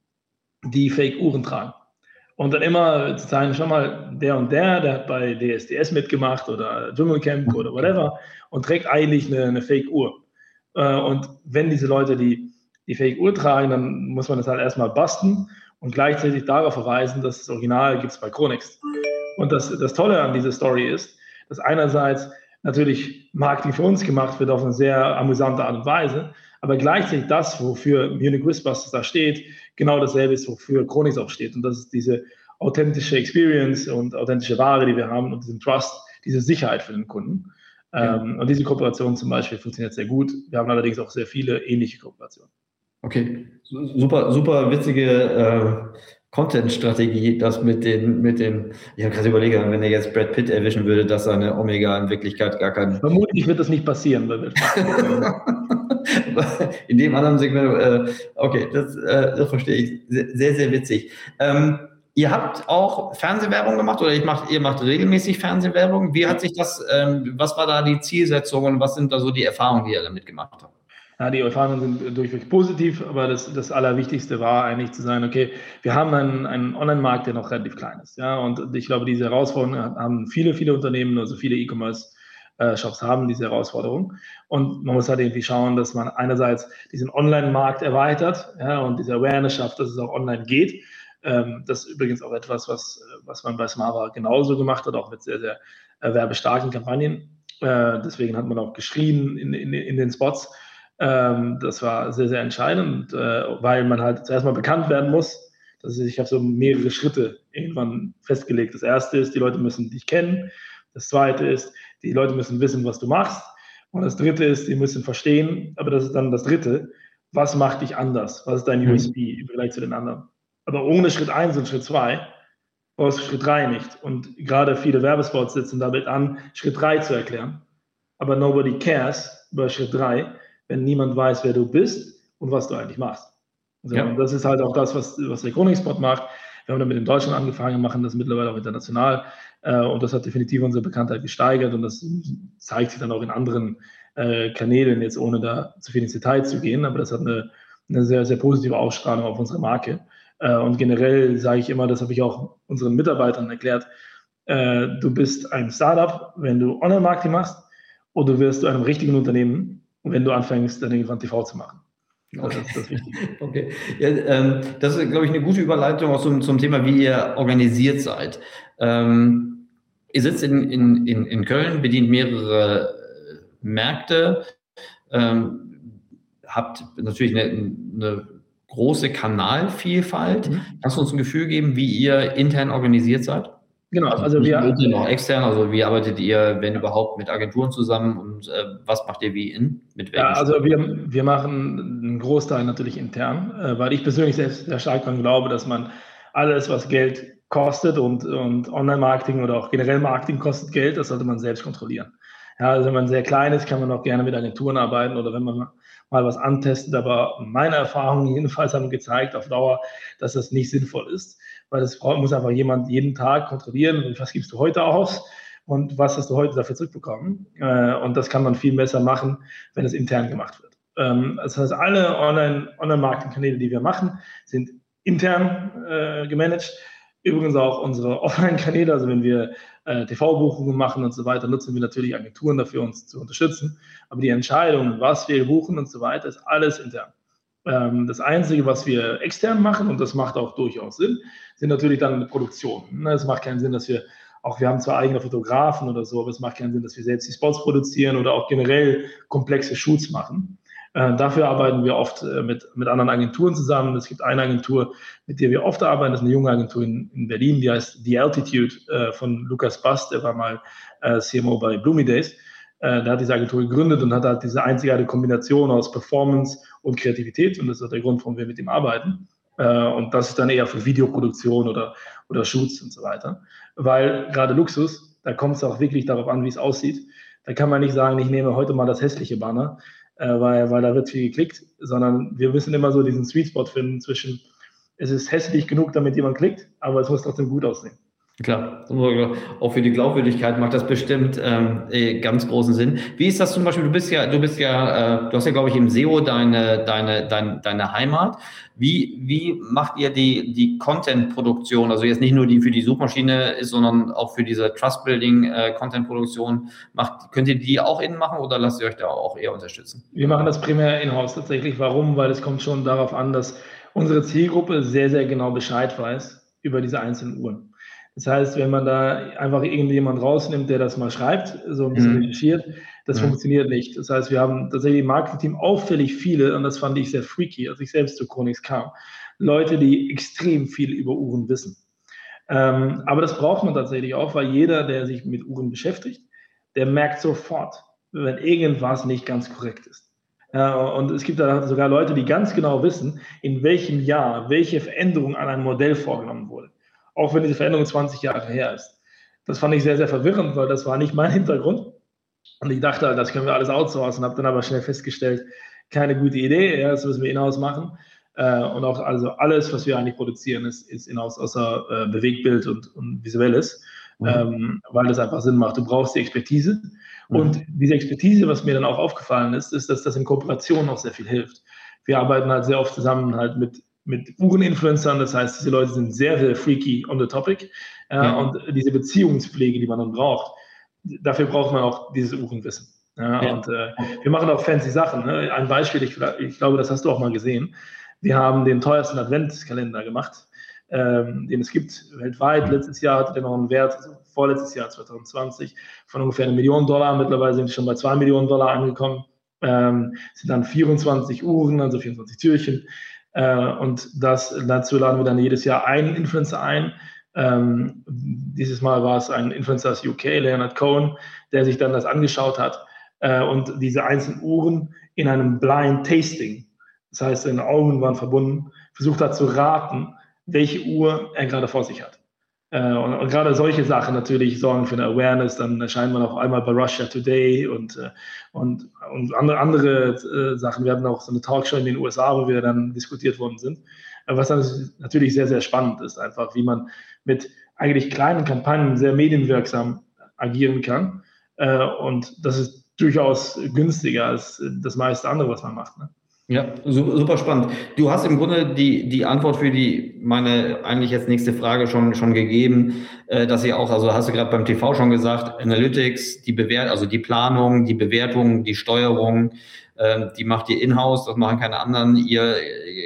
die Fake-Uhren tragen. Und dann immer zu zeigen, schau mal, der und der, der hat bei DSDS mitgemacht oder Dschungelcamp oder whatever und trägt eigentlich eine, eine Fake-Uhr. Äh, und wenn diese Leute die, die Fake-Uhr tragen, dann muss man das halt erstmal basten und gleichzeitig darauf verweisen, dass das Original gibt es bei Chronix. Und das, das Tolle an dieser Story ist, dass einerseits natürlich Marketing für uns gemacht wird auf eine sehr amüsante Art und Weise, aber gleichzeitig das, wofür Munich Whispers da steht, genau dasselbe ist, wofür Chronix auch steht. Und das ist diese authentische Experience und authentische Ware, die wir haben und diesen Trust, diese Sicherheit für den Kunden. Ja. Ähm, und diese Kooperation zum Beispiel funktioniert sehr gut. Wir haben allerdings auch sehr viele ähnliche Kooperationen. Okay, super, super witzige äh, Content-Strategie, das mit den, mit den, ich habe gerade überlegt, wenn er jetzt Brad Pitt erwischen würde, dass seine Omega in Wirklichkeit gar kein. Vermutlich wird das nicht passieren. Weil (laughs) in dem anderen Segment, äh, okay, das, äh, das verstehe ich. Sehr, sehr witzig. Ähm, ihr habt auch Fernsehwerbung gemacht oder ich macht, ihr macht regelmäßig Fernsehwerbung. Wie hat sich das, ähm, was war da die Zielsetzung und was sind da so die Erfahrungen, die ihr damit gemacht habt? Ja, die Erfahrungen sind durchweg positiv, aber das, das Allerwichtigste war eigentlich zu sagen, okay, wir haben einen, einen Online-Markt, der noch relativ klein ist. Ja, und ich glaube, diese Herausforderung haben viele, viele Unternehmen, also viele E-Commerce-Shops haben diese Herausforderung. Und man muss halt irgendwie schauen, dass man einerseits diesen Online-Markt erweitert ja, und diese Awareness schafft, dass es auch online geht. Ähm, das ist übrigens auch etwas, was, was man bei Smava genauso gemacht hat, auch mit sehr, sehr äh, werbestarken Kampagnen. Äh, deswegen hat man auch geschrien in, in, in den Spots. Ähm, das war sehr, sehr entscheidend, äh, weil man halt zuerst mal bekannt werden muss. Das ist, ich habe so mehrere Schritte irgendwann festgelegt. Das erste ist, die Leute müssen dich kennen. Das zweite ist, die Leute müssen wissen, was du machst. Und das dritte ist, die müssen verstehen, aber das ist dann das dritte, was macht dich anders? Was ist dein mhm. USP im Vergleich zu den anderen? Aber ohne Schritt eins und Schritt zwei brauchst du Schritt drei nicht. Und gerade viele Werbespots setzen damit an, Schritt drei zu erklären. Aber nobody cares über Schritt drei wenn niemand weiß, wer du bist und was du eigentlich machst. Also, ja. Und das ist halt auch das, was, was der Chronikspot macht. Wir haben damit in Deutschland angefangen, machen das mittlerweile auch international. Äh, und das hat definitiv unsere Bekanntheit gesteigert und das zeigt sich dann auch in anderen äh, Kanälen, jetzt ohne da zu viel ins Detail zu gehen. Aber das hat eine, eine sehr, sehr positive Ausstrahlung auf unsere Marke. Äh, und generell sage ich immer, das habe ich auch unseren Mitarbeitern erklärt, äh, du bist ein Startup, wenn du Online-Marketing machst, oder du wirst zu einem richtigen Unternehmen, wenn du anfängst, dann irgendwann TV zu machen. Okay. Das ist das. (laughs) Okay. Ja, ähm, das ist, glaube ich, eine gute Überleitung auch zum, zum Thema, wie ihr organisiert seid. Ähm, ihr sitzt in, in, in, in Köln, bedient mehrere Märkte, ähm, habt natürlich eine, eine große Kanalvielfalt. Mhm. Kannst du uns ein Gefühl geben, wie ihr intern organisiert seid? Genau, also, also wir. Intern, auch extern, also wie arbeitet ihr, wenn überhaupt, mit Agenturen zusammen und äh, was macht ihr wie in? Mit ja, also wir, wir machen einen Großteil natürlich intern, äh, weil ich persönlich selbst sehr stark daran glaube, dass man alles, was Geld kostet und, und Online-Marketing oder auch generell Marketing kostet Geld, das sollte man selbst kontrollieren. Ja, also wenn man sehr klein ist, kann man auch gerne mit Agenturen arbeiten oder wenn man mal was antestet. Aber meine Erfahrungen jedenfalls haben gezeigt auf Dauer, dass das nicht sinnvoll ist, weil es muss einfach jemand jeden Tag kontrollieren, was gibst du heute aus und was hast du heute dafür zurückbekommen. Äh, und das kann man viel besser machen, wenn es intern gemacht wird. Ähm, das heißt, alle Online-Marketing-Kanäle, die wir machen, sind intern äh, gemanagt. Übrigens auch unsere (laughs) Offline-Kanäle, also wenn wir äh, TV-Buchungen machen und so weiter, nutzen wir natürlich Agenturen dafür, uns zu unterstützen. Aber die Entscheidung, was wir buchen und so weiter, ist alles intern. Ähm, das Einzige, was wir extern machen, und das macht auch durchaus Sinn, sind natürlich dann Produktionen. Ne, es macht keinen Sinn, dass wir auch wir haben zwar eigene Fotografen oder so, aber es macht keinen Sinn, dass wir selbst die Spots produzieren oder auch generell komplexe Shoots machen. Äh, dafür arbeiten wir oft äh, mit, mit anderen Agenturen zusammen. Es gibt eine Agentur, mit der wir oft arbeiten, das ist eine junge Agentur in, in Berlin, die heißt The Altitude äh, von Lukas Bast, der war mal CMO bei Bloomy Days. Der hat diese Agentur gegründet und hat halt diese einzigartige Kombination aus Performance und Kreativität und das ist der Grund, warum wir mit ihm arbeiten. Äh, und das ist dann eher für Videoproduktion oder, oder Shoots und so weiter. Weil gerade Luxus, da kommt es auch wirklich darauf an, wie es aussieht. Da kann man nicht sagen, ich nehme heute mal das hässliche Banner, äh, weil, weil da wird viel geklickt, sondern wir müssen immer so diesen Sweet Spot finden zwischen, es ist hässlich genug, damit jemand klickt, aber es muss trotzdem gut aussehen. Klar, auch für die Glaubwürdigkeit macht das bestimmt ähm, eh, ganz großen Sinn. Wie ist das zum Beispiel? Du bist ja, du bist ja, äh, du hast ja, glaube ich, im SEO deine, deine, deine, deine Heimat. Wie, wie macht ihr die, die Content-Produktion? Also jetzt nicht nur die für die Suchmaschine ist, sondern auch für diese Trust-Building-Content-Produktion. Äh, macht, könnt ihr die auch innen machen oder lasst ihr euch da auch eher unterstützen? Wir machen das primär in-house tatsächlich. Warum? Weil es kommt schon darauf an, dass unsere Zielgruppe sehr, sehr genau Bescheid weiß über diese einzelnen Uhren. Das heißt, wenn man da einfach irgendjemand rausnimmt, der das mal schreibt, so ein bisschen mhm. recherchiert, das mhm. funktioniert nicht. Das heißt, wir haben tatsächlich im Marketing auffällig viele, und das fand ich sehr freaky, als ich selbst zu Chronix kam, Leute, die extrem viel über Uhren wissen. Ähm, aber das braucht man tatsächlich auch, weil jeder, der sich mit Uhren beschäftigt, der merkt sofort, wenn irgendwas nicht ganz korrekt ist. Äh, und es gibt da sogar Leute, die ganz genau wissen, in welchem Jahr welche Veränderung an einem Modell vorgenommen wurde auch wenn diese Veränderung 20 Jahre her ist. Das fand ich sehr, sehr verwirrend, weil das war nicht mein (laughs) Hintergrund. Und ich dachte, das können wir alles outsourcen, habe dann aber schnell festgestellt, keine gute Idee, ja, das müssen wir in-house machen. Äh, und auch also alles, was wir eigentlich produzieren, ist, ist in-house, außer äh, Bewegtbild und, und Visuelles, mhm. ähm, weil das einfach Sinn macht. Du brauchst die Expertise. Mhm. Und diese Expertise, was mir dann auch aufgefallen ist, ist, dass das in Kooperation auch sehr viel hilft. Wir arbeiten halt sehr oft zusammen halt mit mit Uhreninfluencern. Das heißt, diese Leute sind sehr, sehr freaky on the topic. Äh, ja. Und diese Beziehungspflege, die man dann braucht, dafür braucht man auch dieses Uhrenwissen. Ja, ja. Und äh, wir machen auch fancy Sachen. Ne? Ein Beispiel, ich, ich, glaube, das hast du auch mal gesehen. Wir haben den teuersten Adventskalender gemacht, ähm, den es gibt weltweit. Letztes Jahr hatte der noch einen Wert, also vorletztes Jahr 2020, von ungefähr eine Million Dollar. Mittlerweile sind wir schon bei zwei Millionen Dollar angekommen. Ähm, sind dann 24 Uhren, also 24 Türchen. Äh, und das, dazu laden wir dann jedes Jahr einen Influencer ein. Ähm, dieses Mal war es ein Influencer aus UK, Leonard Cohen, der sich dann das angeschaut hat äh, und diese einzelnen Uhren in einem Blind Tasting, das heißt, seine Augen waren verbunden, versucht hat zu raten, welche Uhr er gerade vor sich hat. Äh, und, und, gerade solche Sachen natürlich sorgen für eine Awareness. Dann erscheint man auch einmal bei Russia Today und, äh, und, und andere, andere äh, Sachen. Wir hatten auch so eine Talkshow in den USA, wo wir dann diskutiert worden sind. Was dann natürlich sehr, sehr spannend ist, einfach wie man mit eigentlich kleinen Kampagnen sehr medienwirksam agieren kann. Und das ist durchaus günstiger als das meiste andere, was man macht. Ne? Ja, super spannend. Du hast im Grunde die, die Antwort für die, meine eigentlich jetzt nächste Frage schon, schon gegeben, äh, dass ihr auch, also hast du gerade beim TV schon gesagt, Analytics, die Bewert, also die Planung, die Bewertung, die Steuerung, äh, die macht ihr in-house, das machen keine anderen. Ihr,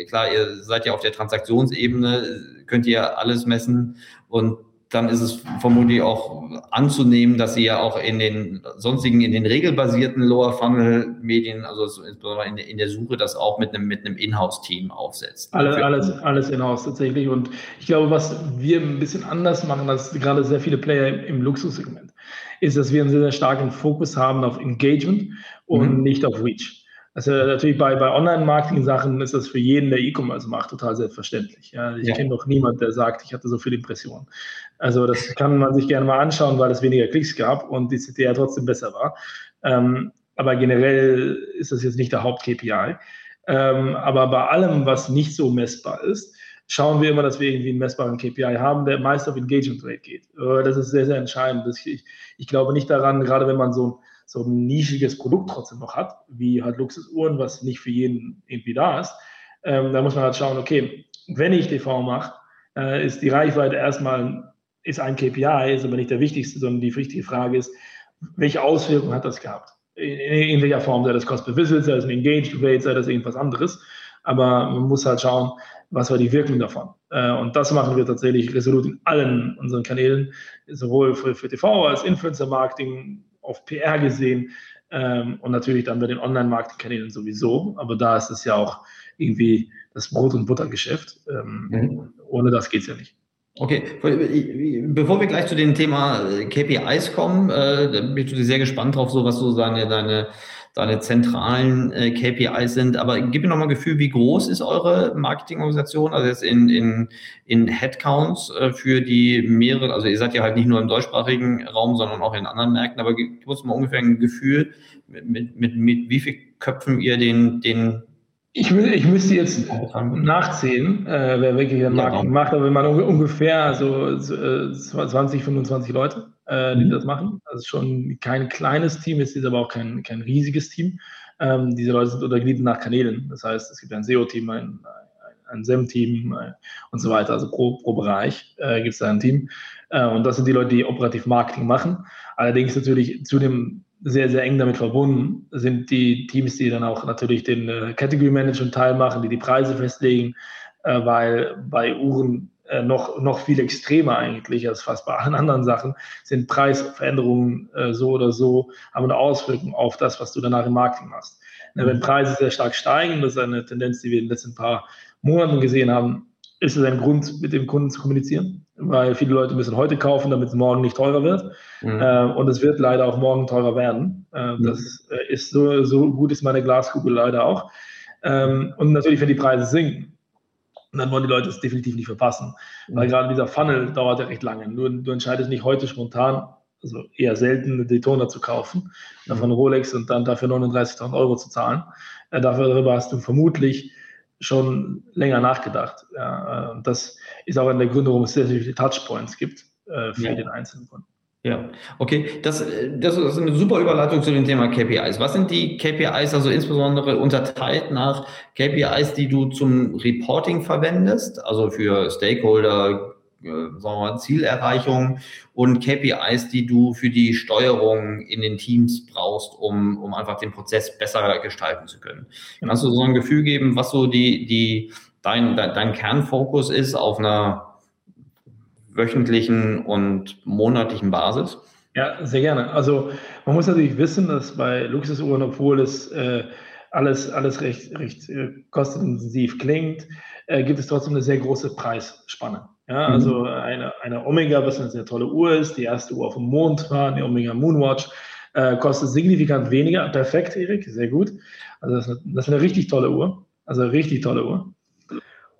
klar, ihr seid ja auf der Transaktionsebene, könnt ihr alles messen und dann ist es vermutlich auch anzunehmen, dass sie ja auch in den sonstigen, in den regelbasierten Lower Funnel Medien, also in, in der Suche, das auch mit einem, mit einem Inhouse-Team aufsetzt. Alle, alles, alles Inhouse tatsächlich. Und ich glaube, was wir ein bisschen anders machen als gerade sehr viele Player im, im Luxussegment, ist, dass wir einen sehr, sehr starken Fokus haben auf Engagement und mhm. nicht auf Reach. Also natürlich bei, bei Online-Marketing-Sachen ist das für jeden, der E-Commerce macht, total selbstverständlich. Ja, ich ja. kenne noch niemanden, der sagt, ich hatte so viele Impressionen. Also das kann man sich gerne mal anschauen, weil es weniger Klicks gab und die CTR trotzdem besser war. Ähm, aber generell ist das jetzt nicht der Haupt-KPI. Ähm, aber bei allem, was nicht so messbar ist, schauen wir immer, dass wir irgendwie einen messbaren KPI haben, der meist auf Engagement Rate geht. Äh, das ist sehr, sehr entscheidend. Ich, ich glaube nicht daran, gerade wenn man so ein so ein nischiges Produkt trotzdem noch hat, wie halt Luxusuhren, was nicht für jeden irgendwie da ist, ähm, da muss man halt schauen, okay, wenn ich TV mache, äh, ist die Reichweite erstmal ist ein KPI, ist aber nicht der wichtigste, sondern die wichtige Frage ist, welche Auswirkungen hat das gehabt? In, in welcher Form, sei das Cost per Visit, sei das ein Engaged Rate, sei das irgendwas anderes. Aber man muss halt schauen, was war die Wirkung davon. Äh, und das machen wir tatsächlich resolut in allen unseren Kanälen, sowohl für, für TV als Influencer-Marketing, auf PR gesehen ähm, und natürlich dann bei den Online-Marketing-Kanälen sowieso. Aber da ist es ja auch irgendwie das Brot- und Buttergeschäft. Ähm, mhm. Ohne das geht es ja nicht. Okay, bevor wir gleich zu dem Thema äh, KPIs kommen, äh, bin ich sehr gespannt drauf, so was so deine, deine deine zentralen äh, KPIs sind. Aber gib mir nochmal ein Gefühl, wie groß ist eure Marketingorganisation? Also jetzt in, in, in Headcounts äh, für die mehrere, also ihr seid ja halt nicht nur im deutschsprachigen Raum, sondern auch in anderen Märkten, aber gib uns mal ungefähr ein Gefühl, mit, mit, mit, mit wie viel Köpfen ihr den, den ich, ich müsste jetzt nachzählen, äh, wer wirklich ein Marketing ja, macht, aber wenn man ungefähr so, so äh, 20, 25 Leute äh, die mhm. das machen. Das ist schon kein kleines Team, es ist aber auch kein, kein riesiges Team. Ähm, diese Leute sind untergliedert nach Kanälen. Das heißt, es gibt ein SEO-Team, ein, ein SEM-Team äh, und so weiter. Also pro, pro Bereich äh, gibt es da ein Team. Äh, und das sind die Leute, die operativ Marketing machen. Allerdings natürlich zu dem sehr, sehr eng damit verbunden sind die Teams, die dann auch natürlich den äh, Category Management Teil machen, die die Preise festlegen, äh, weil bei Uhren äh, noch, noch viel extremer eigentlich als fast bei allen anderen Sachen, sind Preisveränderungen äh, so oder so, haben eine Auswirkung auf das, was du danach im Marketing machst. Mhm. Wenn Preise sehr stark steigen, das ist eine Tendenz, die wir in den letzten paar Monaten gesehen haben, ist es ein Grund, mit dem Kunden zu kommunizieren, weil viele Leute müssen heute kaufen, damit es morgen nicht teurer wird. Mhm. Äh, und es wird leider auch morgen teurer werden. Äh, mhm. Das äh, ist so, so gut ist meine Glaskugel leider auch. Ähm, und natürlich, wenn die Preise sinken, dann wollen die Leute es definitiv nicht verpassen. Weil mhm. gerade dieser Funnel dauert ja recht lange. Du, du entscheidest nicht heute spontan, also eher selten eine Daytona zu kaufen, davon mhm. Rolex und dann dafür 39.000 Euro zu zahlen. Äh, dafür darüber hast du vermutlich schon länger nachgedacht. Ja, äh, das ist auch einer der Gründe, warum es sehr, sehr viele Touchpoints gibt äh, für ja. den einzelnen Kunden. Ja, okay. Das, das ist eine super Überleitung zu dem Thema KPIs. Was sind die KPIs, also insbesondere unterteilt nach KPIs, die du zum Reporting verwendest, also für Stakeholder, äh, sagen wir mal, Zielerreichung und KPIs, die du für die Steuerung in den Teams brauchst, um, um einfach den Prozess besser gestalten zu können. Kannst du so ein Gefühl geben, was so die, die, dein, dein Kernfokus ist auf einer wöchentlichen und monatlichen Basis? Ja, sehr gerne. Also man muss natürlich wissen, dass bei Luxusuhren, obwohl es äh, alles, alles recht, recht äh, kostenintensiv klingt, äh, gibt es trotzdem eine sehr große Preisspanne. Ja, mhm. also eine, eine Omega, was eine sehr tolle Uhr ist, die erste Uhr auf dem Mond war, die Omega Moonwatch, äh, kostet signifikant weniger. Perfekt, Erik, sehr gut. Also das ist, eine, das ist eine richtig tolle Uhr. Also eine richtig tolle Uhr.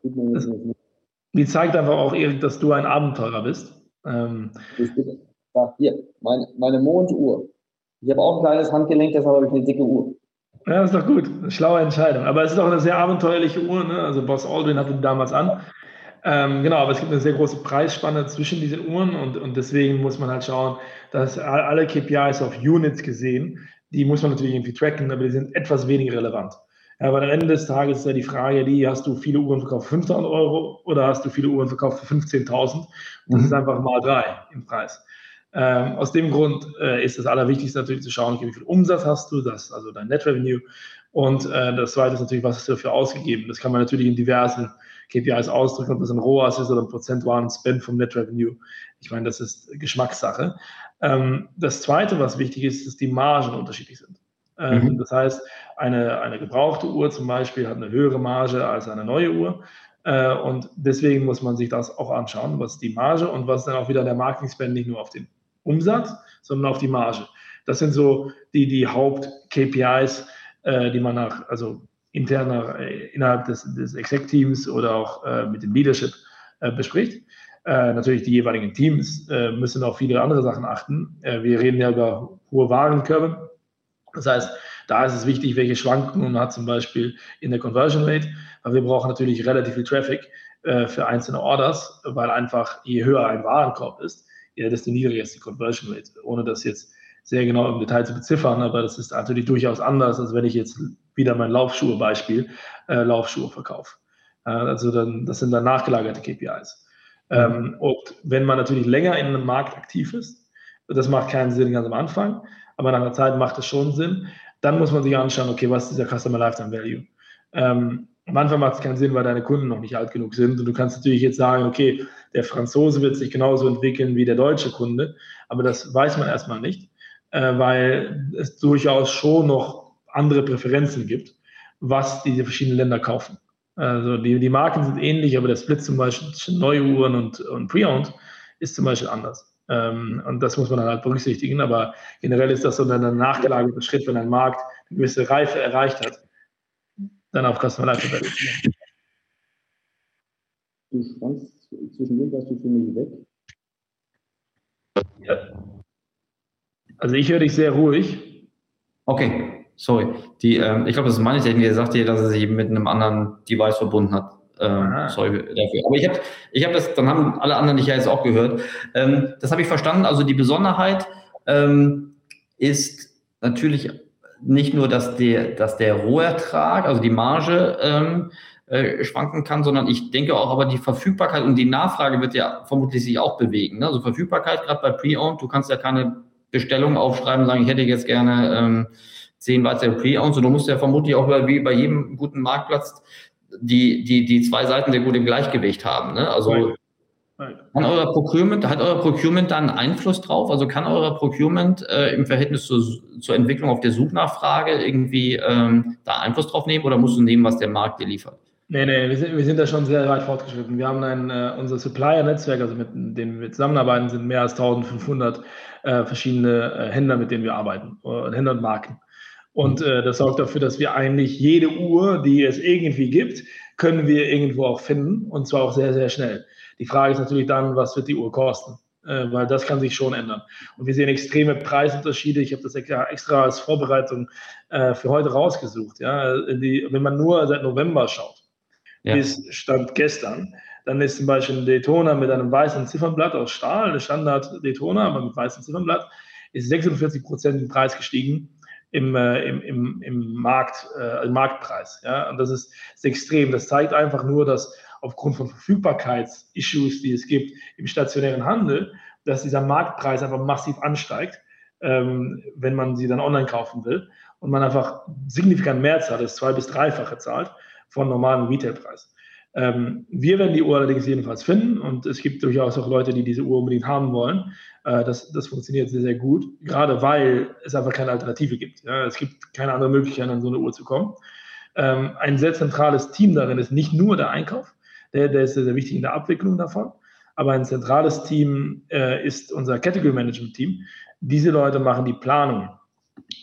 Das, die zeigt einfach auch, Erik, dass du ein Abenteurer bist. Ähm, ja, hier, meine, meine Monduhr. Ich habe auch ein kleines Handgelenk, deshalb habe ich eine dicke Uhr. Ja, ist doch gut. Schlaue Entscheidung. Aber es ist auch eine sehr abenteuerliche Uhr. Ne? Also Boss Aldrin hatte die damals an. Ähm, genau, aber es gibt eine sehr große Preisspanne zwischen diesen Uhren und, und deswegen muss man halt schauen, dass alle KPIs auf Units gesehen, die muss man natürlich irgendwie tracken, aber die sind etwas weniger relevant. Ja, aber am Ende des Tages ist ja die Frage, die hast du viele Uhren verkauft für 5.000 Euro oder hast du viele Uhren verkauft für 15.000? Das mhm. ist einfach mal drei im Preis. Ähm, aus dem Grund äh, ist das Allerwichtigste natürlich zu schauen, okay, wie viel Umsatz hast du, das, also dein Net Revenue. Und äh, das Zweite ist natürlich, was hast du dafür ausgegeben? Das kann man natürlich in diversen KPIs ausdrücken, ob das ein ROAS ist oder ein prozentualen Spend vom Net Revenue. Ich meine, das ist Geschmackssache. Ähm, das Zweite, was wichtig ist, ist, dass die Margen unterschiedlich sind. Ähm, mhm. Das heißt, eine, eine gebrauchte Uhr zum Beispiel hat eine höhere Marge als eine neue Uhr. Äh, und deswegen muss man sich das auch anschauen, was die Marge und was dann auch wieder der Marketing-Spend nicht nur auf den Umsatz, sondern auf die Marge. Das sind so die, die Haupt-KPIs, äh, die man nach, also interner äh, innerhalb des, des Exec-Teams oder auch äh, mit dem Leadership äh, bespricht. Äh, natürlich die jeweiligen Teams äh, müssen auf viele andere Sachen achten. wir reden ja über hohe Warenkörbe. Das heißt, da ist es wichtig, welche Schwankungen man hat zum Beispiel in der Conversion Rate, weil wir brauchen natürlich relativ viel Traffic für einzelne Orders, weil einfach je höher ein Warenkorb ist, desto niedriger ist die Conversion Rate, ohne das jetzt sehr genau im Detail zu beziffern, aber das ist natürlich durchaus anders, als wenn ich jetzt wieder mein Laufschuhe-Beispiel, äh, Laufschuhe verkaufe. Äh, also dann, das sind dann nachgelagerte KPIs. Ähm, und wenn man natürlich länger in einem Markt aktiv ist, das macht keinen Sinn ganz am Anfang, aber nach einer Zeit macht es schon Sinn, dann muss man sich anschauen, okay, was ist dieser Customer Lifetime Value? Ähm, am Anfang macht es keinen Sinn, weil deine Kunden noch nicht alt genug sind. Und du kannst natürlich jetzt sagen, okay, der Franzose wird sich genauso entwickeln wie der deutsche Kunde, aber das weiß man erstmal nicht äh, weil es durchaus schon noch andere Präferenzen gibt, was diese verschiedenen Länder kaufen. Also die, die Marken sind ähnlich, aber der Split zum Beispiel zwischen Neuuhren und, und Pre-Owned ist zum Beispiel anders. Ähm, und das muss man dann halt berücksichtigen. Aber generell ist das so ein nachgelagerter Schritt, wenn ein Markt eine gewisse Reife erreicht hat, dann auf Customer Lifetime Value. Du schwankst zwischendurch, warst du für mich weg. Ja. Also ich höre dich sehr ruhig. Okay, sorry. Die, ähm, ich glaube, das ist meine Technik. Er sagte, dass er sich mit einem anderen Device verbunden hat. Ähm, sorry dafür. Aber ich habe ich hab das, dann haben alle anderen dich ja jetzt auch gehört. Ähm, das habe ich verstanden. Also die Besonderheit ähm, ist natürlich nicht nur, dass der, dass der Rohertrag, also die Marge, ähm, äh, schwanken kann, sondern ich denke auch, aber die Verfügbarkeit und die Nachfrage wird ja vermutlich sich auch bewegen. Ne? Also Verfügbarkeit, gerade bei Pre-Owned, du kannst ja keine Bestellung aufschreiben, sagen, ich hätte jetzt gerne ähm, zehn weitere Pre-Owns. Und du musst ja vermutlich auch wie bei jedem guten Marktplatz die, die, die zwei Seiten sehr gut im Gleichgewicht haben. Ne? Also Kann euer Procurement, hat euer Procurement da einen Einfluss drauf? Also kann euer Procurement äh, im Verhältnis zur, zur Entwicklung auf der Suchnachfrage irgendwie ähm, da Einfluss drauf nehmen oder musst du nehmen, was der Markt dir liefert? Nee, nee, wir sind, wir sind da schon sehr weit fortgeschritten. Wir haben ein, äh, unser Supplier-Netzwerk, also mit dem wir zusammenarbeiten, sind mehr als 1500 äh, verschiedene äh, Händler, mit denen wir arbeiten, äh, Händler und Marken. Und äh, das sorgt dafür, dass wir eigentlich jede Uhr, die es irgendwie gibt, können wir irgendwo auch finden und zwar auch sehr, sehr schnell. Die Frage ist natürlich dann, was wird die Uhr kosten? Äh, weil das kann sich schon ändern. Und wir sehen extreme Preisunterschiede. Ich habe das extra als Vorbereitung äh, für heute rausgesucht. Ja? Die, wenn man nur seit November schaut, ja. bis Stand gestern, dann ist zum Beispiel ein Daytona mit einem weißen Ziffernblatt aus Stahl, eine Standard Daytona, aber mit weißem Ziffernblatt, ist 46 Prozent im Preis gestiegen im, äh, im, im, im Markt, äh, im Marktpreis. Ja? Und das ist, ist extrem. Das zeigt einfach nur, dass aufgrund von Verfügbarkeitsissues, die es gibt im stationären Handel, dass dieser Marktpreis einfach massiv ansteigt, ähm, wenn man sie dann online kaufen will und man einfach signifikant mehr zahlt, das zwei- bis dreifache zahlt von normalen Retailpreis. Ähm, wir werden die Uhr allerdings jedenfalls finden und es gibt durchaus auch Leute, die diese Uhr unbedingt haben wollen. Äh, das, das funktioniert sehr, sehr gut, gerade weil es einfach keine Alternative gibt. Ja, es gibt keine andere Möglichkeit, an so eine Uhr zu kommen. Ähm, ein sehr zentrales Team darin ist nicht nur der Einkauf, der, der ist sehr, sehr wichtig in der Abwicklung davon, aber ein zentrales Team äh, ist unser Category Management Team. Diese Leute machen die Planung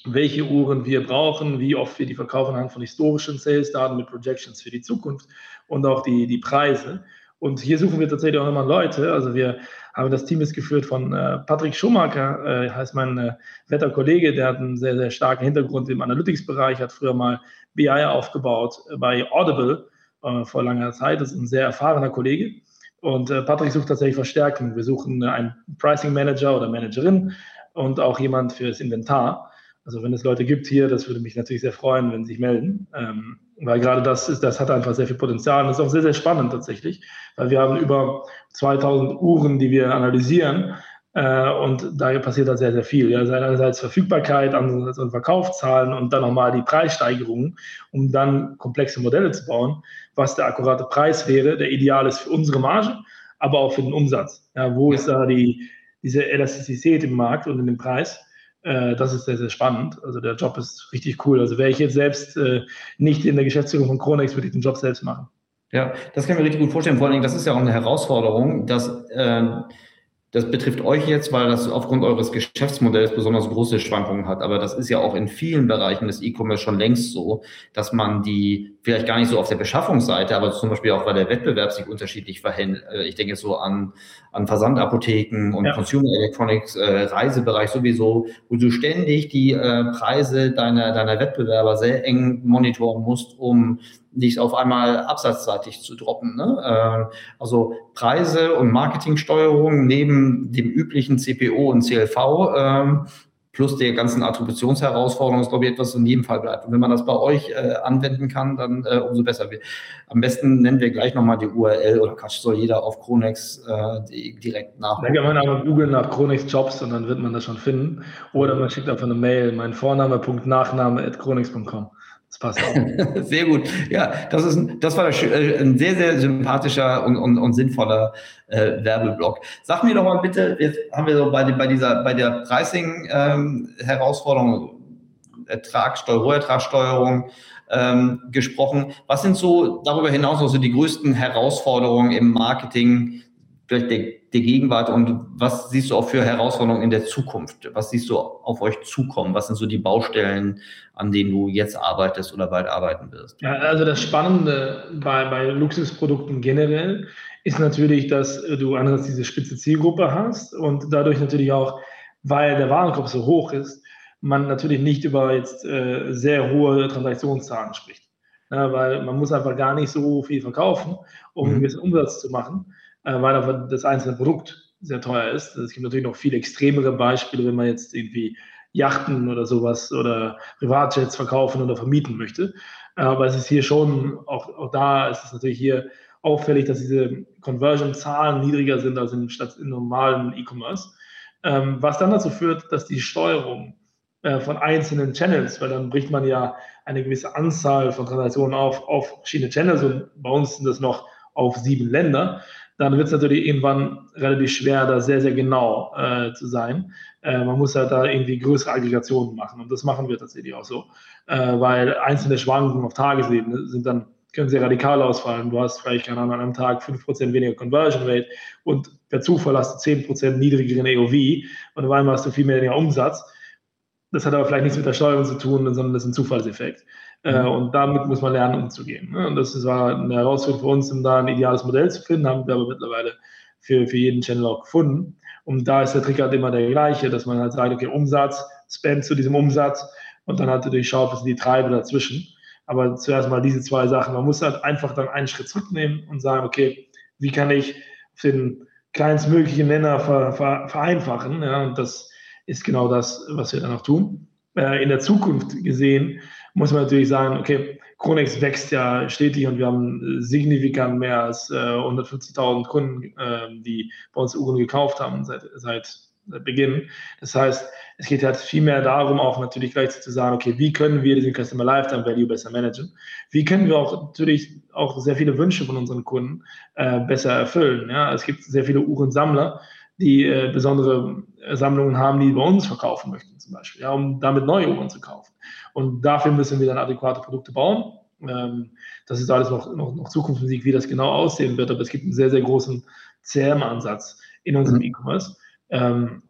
welche Uhren wir brauchen, wie oft wir die verkaufen anhand von historischen Sales-Daten mit Projections für die Zukunft und auch die, die Preise. Und hier suchen wir tatsächlich auch immer Leute. Also wir haben das Team ist geführt von äh, Patrick Schumacher, äh, heißt mein äh, wetter Kollege, der hat einen sehr, sehr starken Hintergrund im Analytics-Bereich, hat früher mal BI aufgebaut bei Audible äh, vor langer Zeit. Das ist ein sehr erfahrener Kollege. Und äh, Patrick sucht tatsächlich Verstärkung. Wir suchen einen Pricing Manager oder Managerin und auch jemand für das Inventar. Also wenn es Leute gibt hier, das würde mich natürlich sehr freuen, wenn sie sich melden, ähm, weil gerade das ist, das hat einfach sehr viel Potenzial und ist auch sehr, sehr spannend tatsächlich, weil wir haben über 2000 Uhren, die wir analysieren äh, und da passiert da sehr, sehr viel. Ja. Einerseits Verfügbarkeit, andererseits Verkaufszahlen und dann nochmal die Preissteigerungen, um dann komplexe Modelle zu bauen, was der akkurate Preis wäre, der ideal ist für unsere Marge, aber auch für den Umsatz. Ja, wo ist da die, diese Elastizität im Markt und in dem Preis? Äh, das ist sehr, sehr spannend. Also der Job ist richtig cool. Also wäre ich jetzt selbst äh, nicht in der Geschäftsführung von Kronex, würde ich den Job selbst machen. Ja, das kann ich mir richtig gut vorstellen. Vor allen Dingen, das ist ja auch eine Herausforderung, dass äh, das betrifft euch jetzt, weil das aufgrund eures Geschäftsmodells besonders große Schwankungen hat. Aber das ist ja auch in vielen Bereichen des E-Commerce schon längst so, dass man die vielleicht gar nicht so auf der Beschaffungsseite, aber zum Beispiel auch, weil der Wettbewerb sich unterschiedlich verhält. Äh, ich denke so an, an Versandapotheken und ja. Consumer Electronics, äh, Reisebereich sowieso, wo du ständig die äh, Preise deiner, deiner Wettbewerber sehr eng monitoren musst, um nicht auf einmal absatzseitig zu droppen. Ne? Äh, also Preise und Marketingsteuerung neben dem üblichen CPO und CLV ähm, plus der ganzen Attributionsherausforderungen ist, glaube ich, etwas, was in jedem Fall bleibt. Und wenn man das bei euch äh, anwenden kann, dann äh, umso besser. Am besten nennen wir gleich nochmal die URL oder Quatsch, soll jeder auf Chronex äh, direkt nach. Dann kann man aber googeln nach Chronex Jobs und dann wird man das schon finden. Oder man schickt einfach eine Mail, mein Vorname.nachname at chronex.com. Passt auch. (laughs) sehr gut. Ja, das ist ein, das war äh, ein sehr, sehr sympathischer und, und, und sinnvoller äh, Werbeblock. Sag mir doch mal bitte, jetzt haben wir so bei, bei dieser, bei der Pricing-Herausforderung, ähm, Ertragssteuerung, Rohertragssteuerung ähm, gesprochen. Was sind so darüber hinaus noch so die größten Herausforderungen im Marketing, vielleicht der, der Gegenwart und was siehst du auch für Herausforderungen in der Zukunft? Was siehst du auf euch zukommen? Was sind so die Baustellen, an denen du jetzt arbeitest oder bald arbeiten wirst? Ja, also das Spannende bei, bei Luxusprodukten generell ist natürlich, dass du einerseits diese spitze Zielgruppe hast und dadurch natürlich auch, weil der Warenkorb so hoch ist, man natürlich nicht über jetzt äh, sehr hohe Transaktionszahlen spricht. Ja, weil man muss einfach gar nicht so viel verkaufen, um mhm. einen gewissen Umsatz zu machen, äh, weil einfach das einzelne Produkt sehr teuer ist. Es gibt natürlich noch viel extremere Beispiele, wenn man jetzt irgendwie Yachten oder sowas oder Privatjets verkaufen oder vermieten möchte. Aber es ist hier schon, auch, auch da ist es natürlich hier auffällig, dass diese Conversion-Zahlen niedriger sind als in, statt in normalen E-Commerce. Ähm, was dann dazu führt, dass die Steuerung äh, von einzelnen Channels, weil dann bricht man ja eine gewisse Anzahl von Transaktionen auf, auf verschiedene Channels und bei uns sind das noch auf sieben Länder, dann wird es natürlich irgendwann relativ schwer, da sehr, sehr genau äh, zu sein. Äh, man muss halt da irgendwie größere Aggregationen machen und das machen wir tatsächlich auch so, äh, weil einzelne Schwankungen auf Tagesebene sind dann können sehr radikal ausfallen. Du hast vielleicht, keine Ahnung, an einem Tag 5% weniger Conversion Rate und per Zufall hast du 10% niedrigeren AOV und auf einmal hast du viel mehr Umsatz. Das hat aber vielleicht nichts mit der Steuerung zu tun, sondern das ist ein Zufallseffekt. Äh, mhm. und damit muss man lernen, umzugehen. Ne? Und das war eine Herausforderung für uns, um da ein ideales Modell zu finden, haben wir aber mittlerweile für, für jeden Channel auch gefunden. Und da ist der Trick halt immer der gleiche, dass man halt sagt, okay, Umsatz, Spend zu diesem Umsatz und dann halt natürlich schaut, was sind die Treiber dazwischen. Aber zuerst mal diese zwei Sachen. Man muss halt einfach dann einen Schritt zurücknehmen und sagen, okay, wie kann ich den kleinstmöglichen Nenner ver, ver, vereinfachen? Ja, und das ist genau das, was wir dann auch tun. Äh, in der Zukunft gesehen muss man natürlich sagen, okay, Chronex wächst ja stetig und wir haben signifikant mehr als äh, 150.000 Kunden, äh, die bei uns Uhren gekauft haben seit, seit Beginn. Das heißt, es geht halt viel mehr darum, auch natürlich gleich zu sagen, okay, wie können wir diesen Customer Lifetime Value besser managen? Wie können wir auch natürlich auch sehr viele Wünsche von unseren Kunden äh, besser erfüllen? Ja, es gibt sehr viele Uhrensammler, die äh, besondere Sammlungen haben, die bei uns verkaufen möchten, zum Beispiel, ja, um damit neue Uhren zu kaufen. Und dafür müssen wir dann adäquate Produkte bauen. Ähm, das ist alles noch, noch, noch Zukunftsmusik, wie das genau aussehen wird, aber es gibt einen sehr, sehr großen CRM-Ansatz in unserem mhm. E-Commerce. Ähm,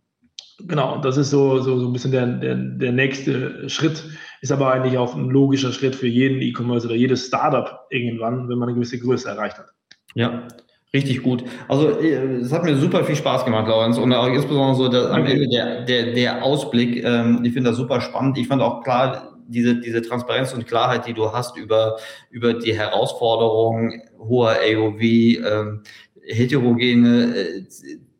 genau, das ist so, so, so ein bisschen der, der, der nächste Schritt, ist aber eigentlich auch ein logischer Schritt für jeden E-Commerce oder jedes Startup irgendwann, wenn man eine gewisse Größe erreicht hat. Ja, Richtig gut. Also äh, es hat mir super viel Spaß gemacht, Lorenz. Und auch insbesondere so der, am Ende der, der, der Ausblick. Ähm, ich finde das super spannend. Ich fand auch klar, diese, diese Transparenz und Klarheit, die du hast über, über die Herausforderungen hoher AOV, ähm, heterogene äh,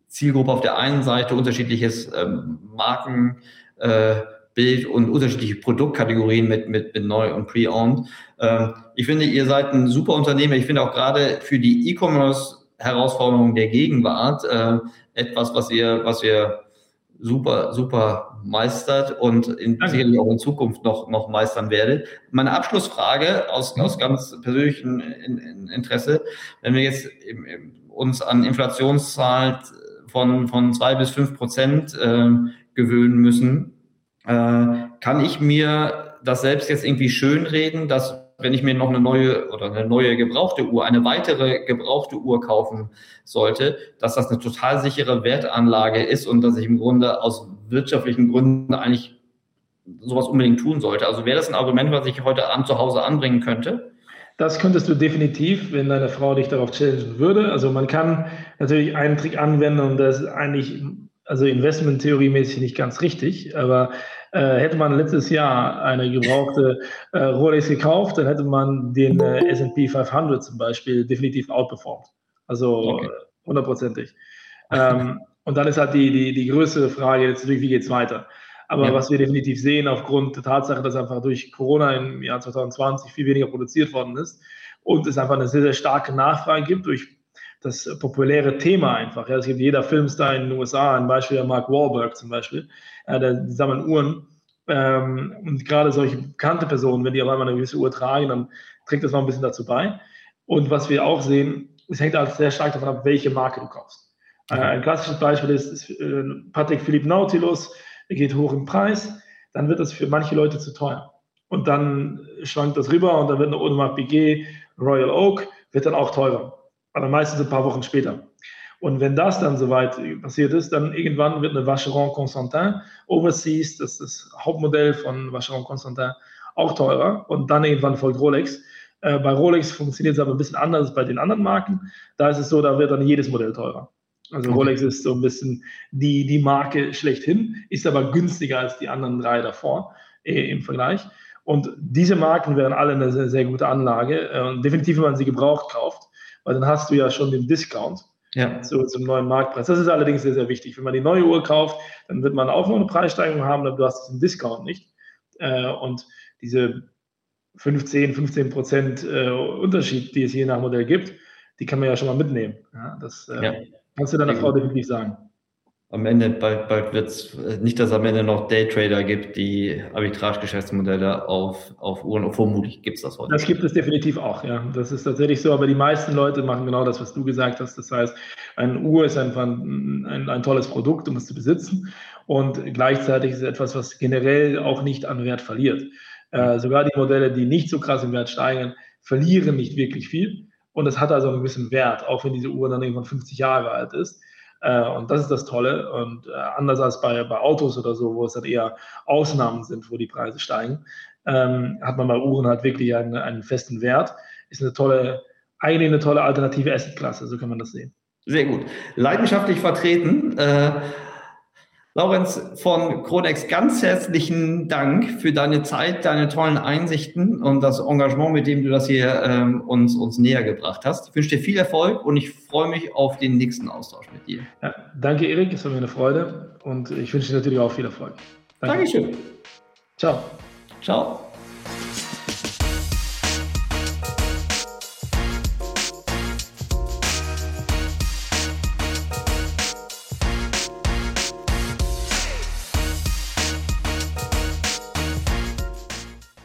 Zielgruppe auf der einen Seite, unterschiedliches ähm, Markenbild äh, und unterschiedliche Produktkategorien mit, mit, mit Neu- und Pre-Owned. Ähm, ich finde, ihr seid ein super Unternehmer. Ich finde auch gerade für die E-Commerce Herausforderungen der Gegenwart äh, etwas, was ihr, was ihr super, super meistert und in, sicherlich auch in Zukunft noch, noch meistern werdet. Meine Abschlussfrage aus, mhm. aus ganz persönlichem Interesse, wenn wir jetzt uns an Inflationszahlen von, von zwei bis fünf Prozent äh, gewöhnen müssen, äh, kann ich mir das selbst jetzt irgendwie schönreden, dass wenn ich mir noch eine neue oder eine neue gebrauchte Uhr, eine weitere gebrauchte Uhr kaufen sollte, dass das eine total sichere Wertanlage ist und dass ich im Grunde aus wirtschaftlichen Gründen eigentlich sowas unbedingt tun sollte. Also wäre das ein Argument, was ich heute Abend zu Hause anbringen könnte? Das könntest du definitiv, wenn deine Frau dich darauf challengen würde. Also man kann natürlich einen Trick anwenden und das ist eigentlich, also Investmenttheoriemäßig nicht ganz richtig, aber äh, hätte man letztes Jahr eine gebrauchte äh, Rolex gekauft, dann hätte man den äh, S&P 500 zum Beispiel definitiv outperformed. Also okay. hundertprozentig. Ähm, und dann ist halt die, die, die größere Frage jetzt natürlich, wie geht es weiter? Aber ja. was wir definitiv sehen, aufgrund der Tatsache, dass einfach durch Corona im Jahr 2020 viel weniger produziert worden ist und es einfach eine sehr, sehr starke Nachfrage gibt durch das populäre Thema einfach. Ja, es gibt jeder Filmstar in den USA, ein Beispiel der Mark Wahlberg zum Beispiel, ja, der sammelt Uhren. Ähm, und gerade solche bekannte Personen, wenn die auf einmal eine gewisse Uhr tragen, dann trägt das noch ein bisschen dazu bei. Und was wir auch sehen, es hängt halt sehr stark davon ab, welche Marke du kaufst. Äh, ein klassisches Beispiel ist, ist äh, Patek Philippe Nautilus, der geht hoch im Preis, dann wird das für manche Leute zu teuer. Und dann schwankt das rüber und dann wird eine Audemars Piguet Royal Oak, wird dann auch teurer. Aber meistens ein paar Wochen später. Und wenn das dann soweit passiert ist, dann irgendwann wird eine Vacheron Constantin Overseas, das ist das Hauptmodell von Vacheron Constantin, auch teurer. Und dann irgendwann folgt Rolex. Äh, bei Rolex funktioniert es aber ein bisschen anders als bei den anderen Marken. Da ist es so, da wird dann jedes Modell teurer. Also okay. Rolex ist so ein bisschen die, die Marke schlechthin, ist aber günstiger als die anderen drei davor äh, im Vergleich. Und diese Marken wären alle eine sehr, sehr gute Anlage. Äh, definitiv, wenn man sie gebraucht kauft, weil dann hast du ja schon den Discount ja. zu, zum neuen Marktpreis. Das ist allerdings sehr, sehr wichtig. Wenn man die neue Uhr kauft, dann wird man auch noch eine Preissteigerung haben, aber du hast diesen Discount nicht. Äh, und diese 15, 15 Prozent äh, Unterschied, die es je nach Modell gibt, die kann man ja schon mal mitnehmen. Ja, das äh, ja. kannst du deiner Frau definitiv sagen am Ende, bald, bald wird es äh, nicht, dass es am Ende noch Daytrader gibt, die Arbitrage-Geschäftsmodelle auf, auf Uhren, vermutlich gibt es das heute. Das gibt es definitiv auch, ja. Das ist tatsächlich so, aber die meisten Leute machen genau das, was du gesagt hast. Das heißt, eine Uhr ist einfach ein, ein, ein tolles Produkt, um es zu besitzen und gleichzeitig ist es etwas, was generell auch nicht an Wert verliert. Äh, sogar die Modelle, die nicht so krass im Wert steigen, verlieren nicht wirklich viel und es hat also einen gewissen Wert, auch wenn diese Uhr dann irgendwann 50 Jahre alt ist. Äh, und das ist das Tolle. Und äh, anders als bei, bei Autos oder so, wo es dann eher Ausnahmen sind, wo die Preise steigen, ähm, hat man bei Uhren halt wirklich einen, einen festen Wert. Ist eine tolle, eigentlich eine tolle alternative Assetklasse, so kann man das sehen. Sehr gut. Leidenschaftlich vertreten. Äh, Laurenz von Kronex, ganz herzlichen Dank für deine Zeit, deine tollen Einsichten und das Engagement, mit dem du das hier ähm, uns, uns näher gebracht hast. Ich wünsche dir viel Erfolg und ich freue mich auf den nächsten Austausch mit dir. Ja, danke, Erik, es war mir eine Freude und ich wünsche dir natürlich auch viel Erfolg. Danke. Dankeschön. Ciao. Ciao.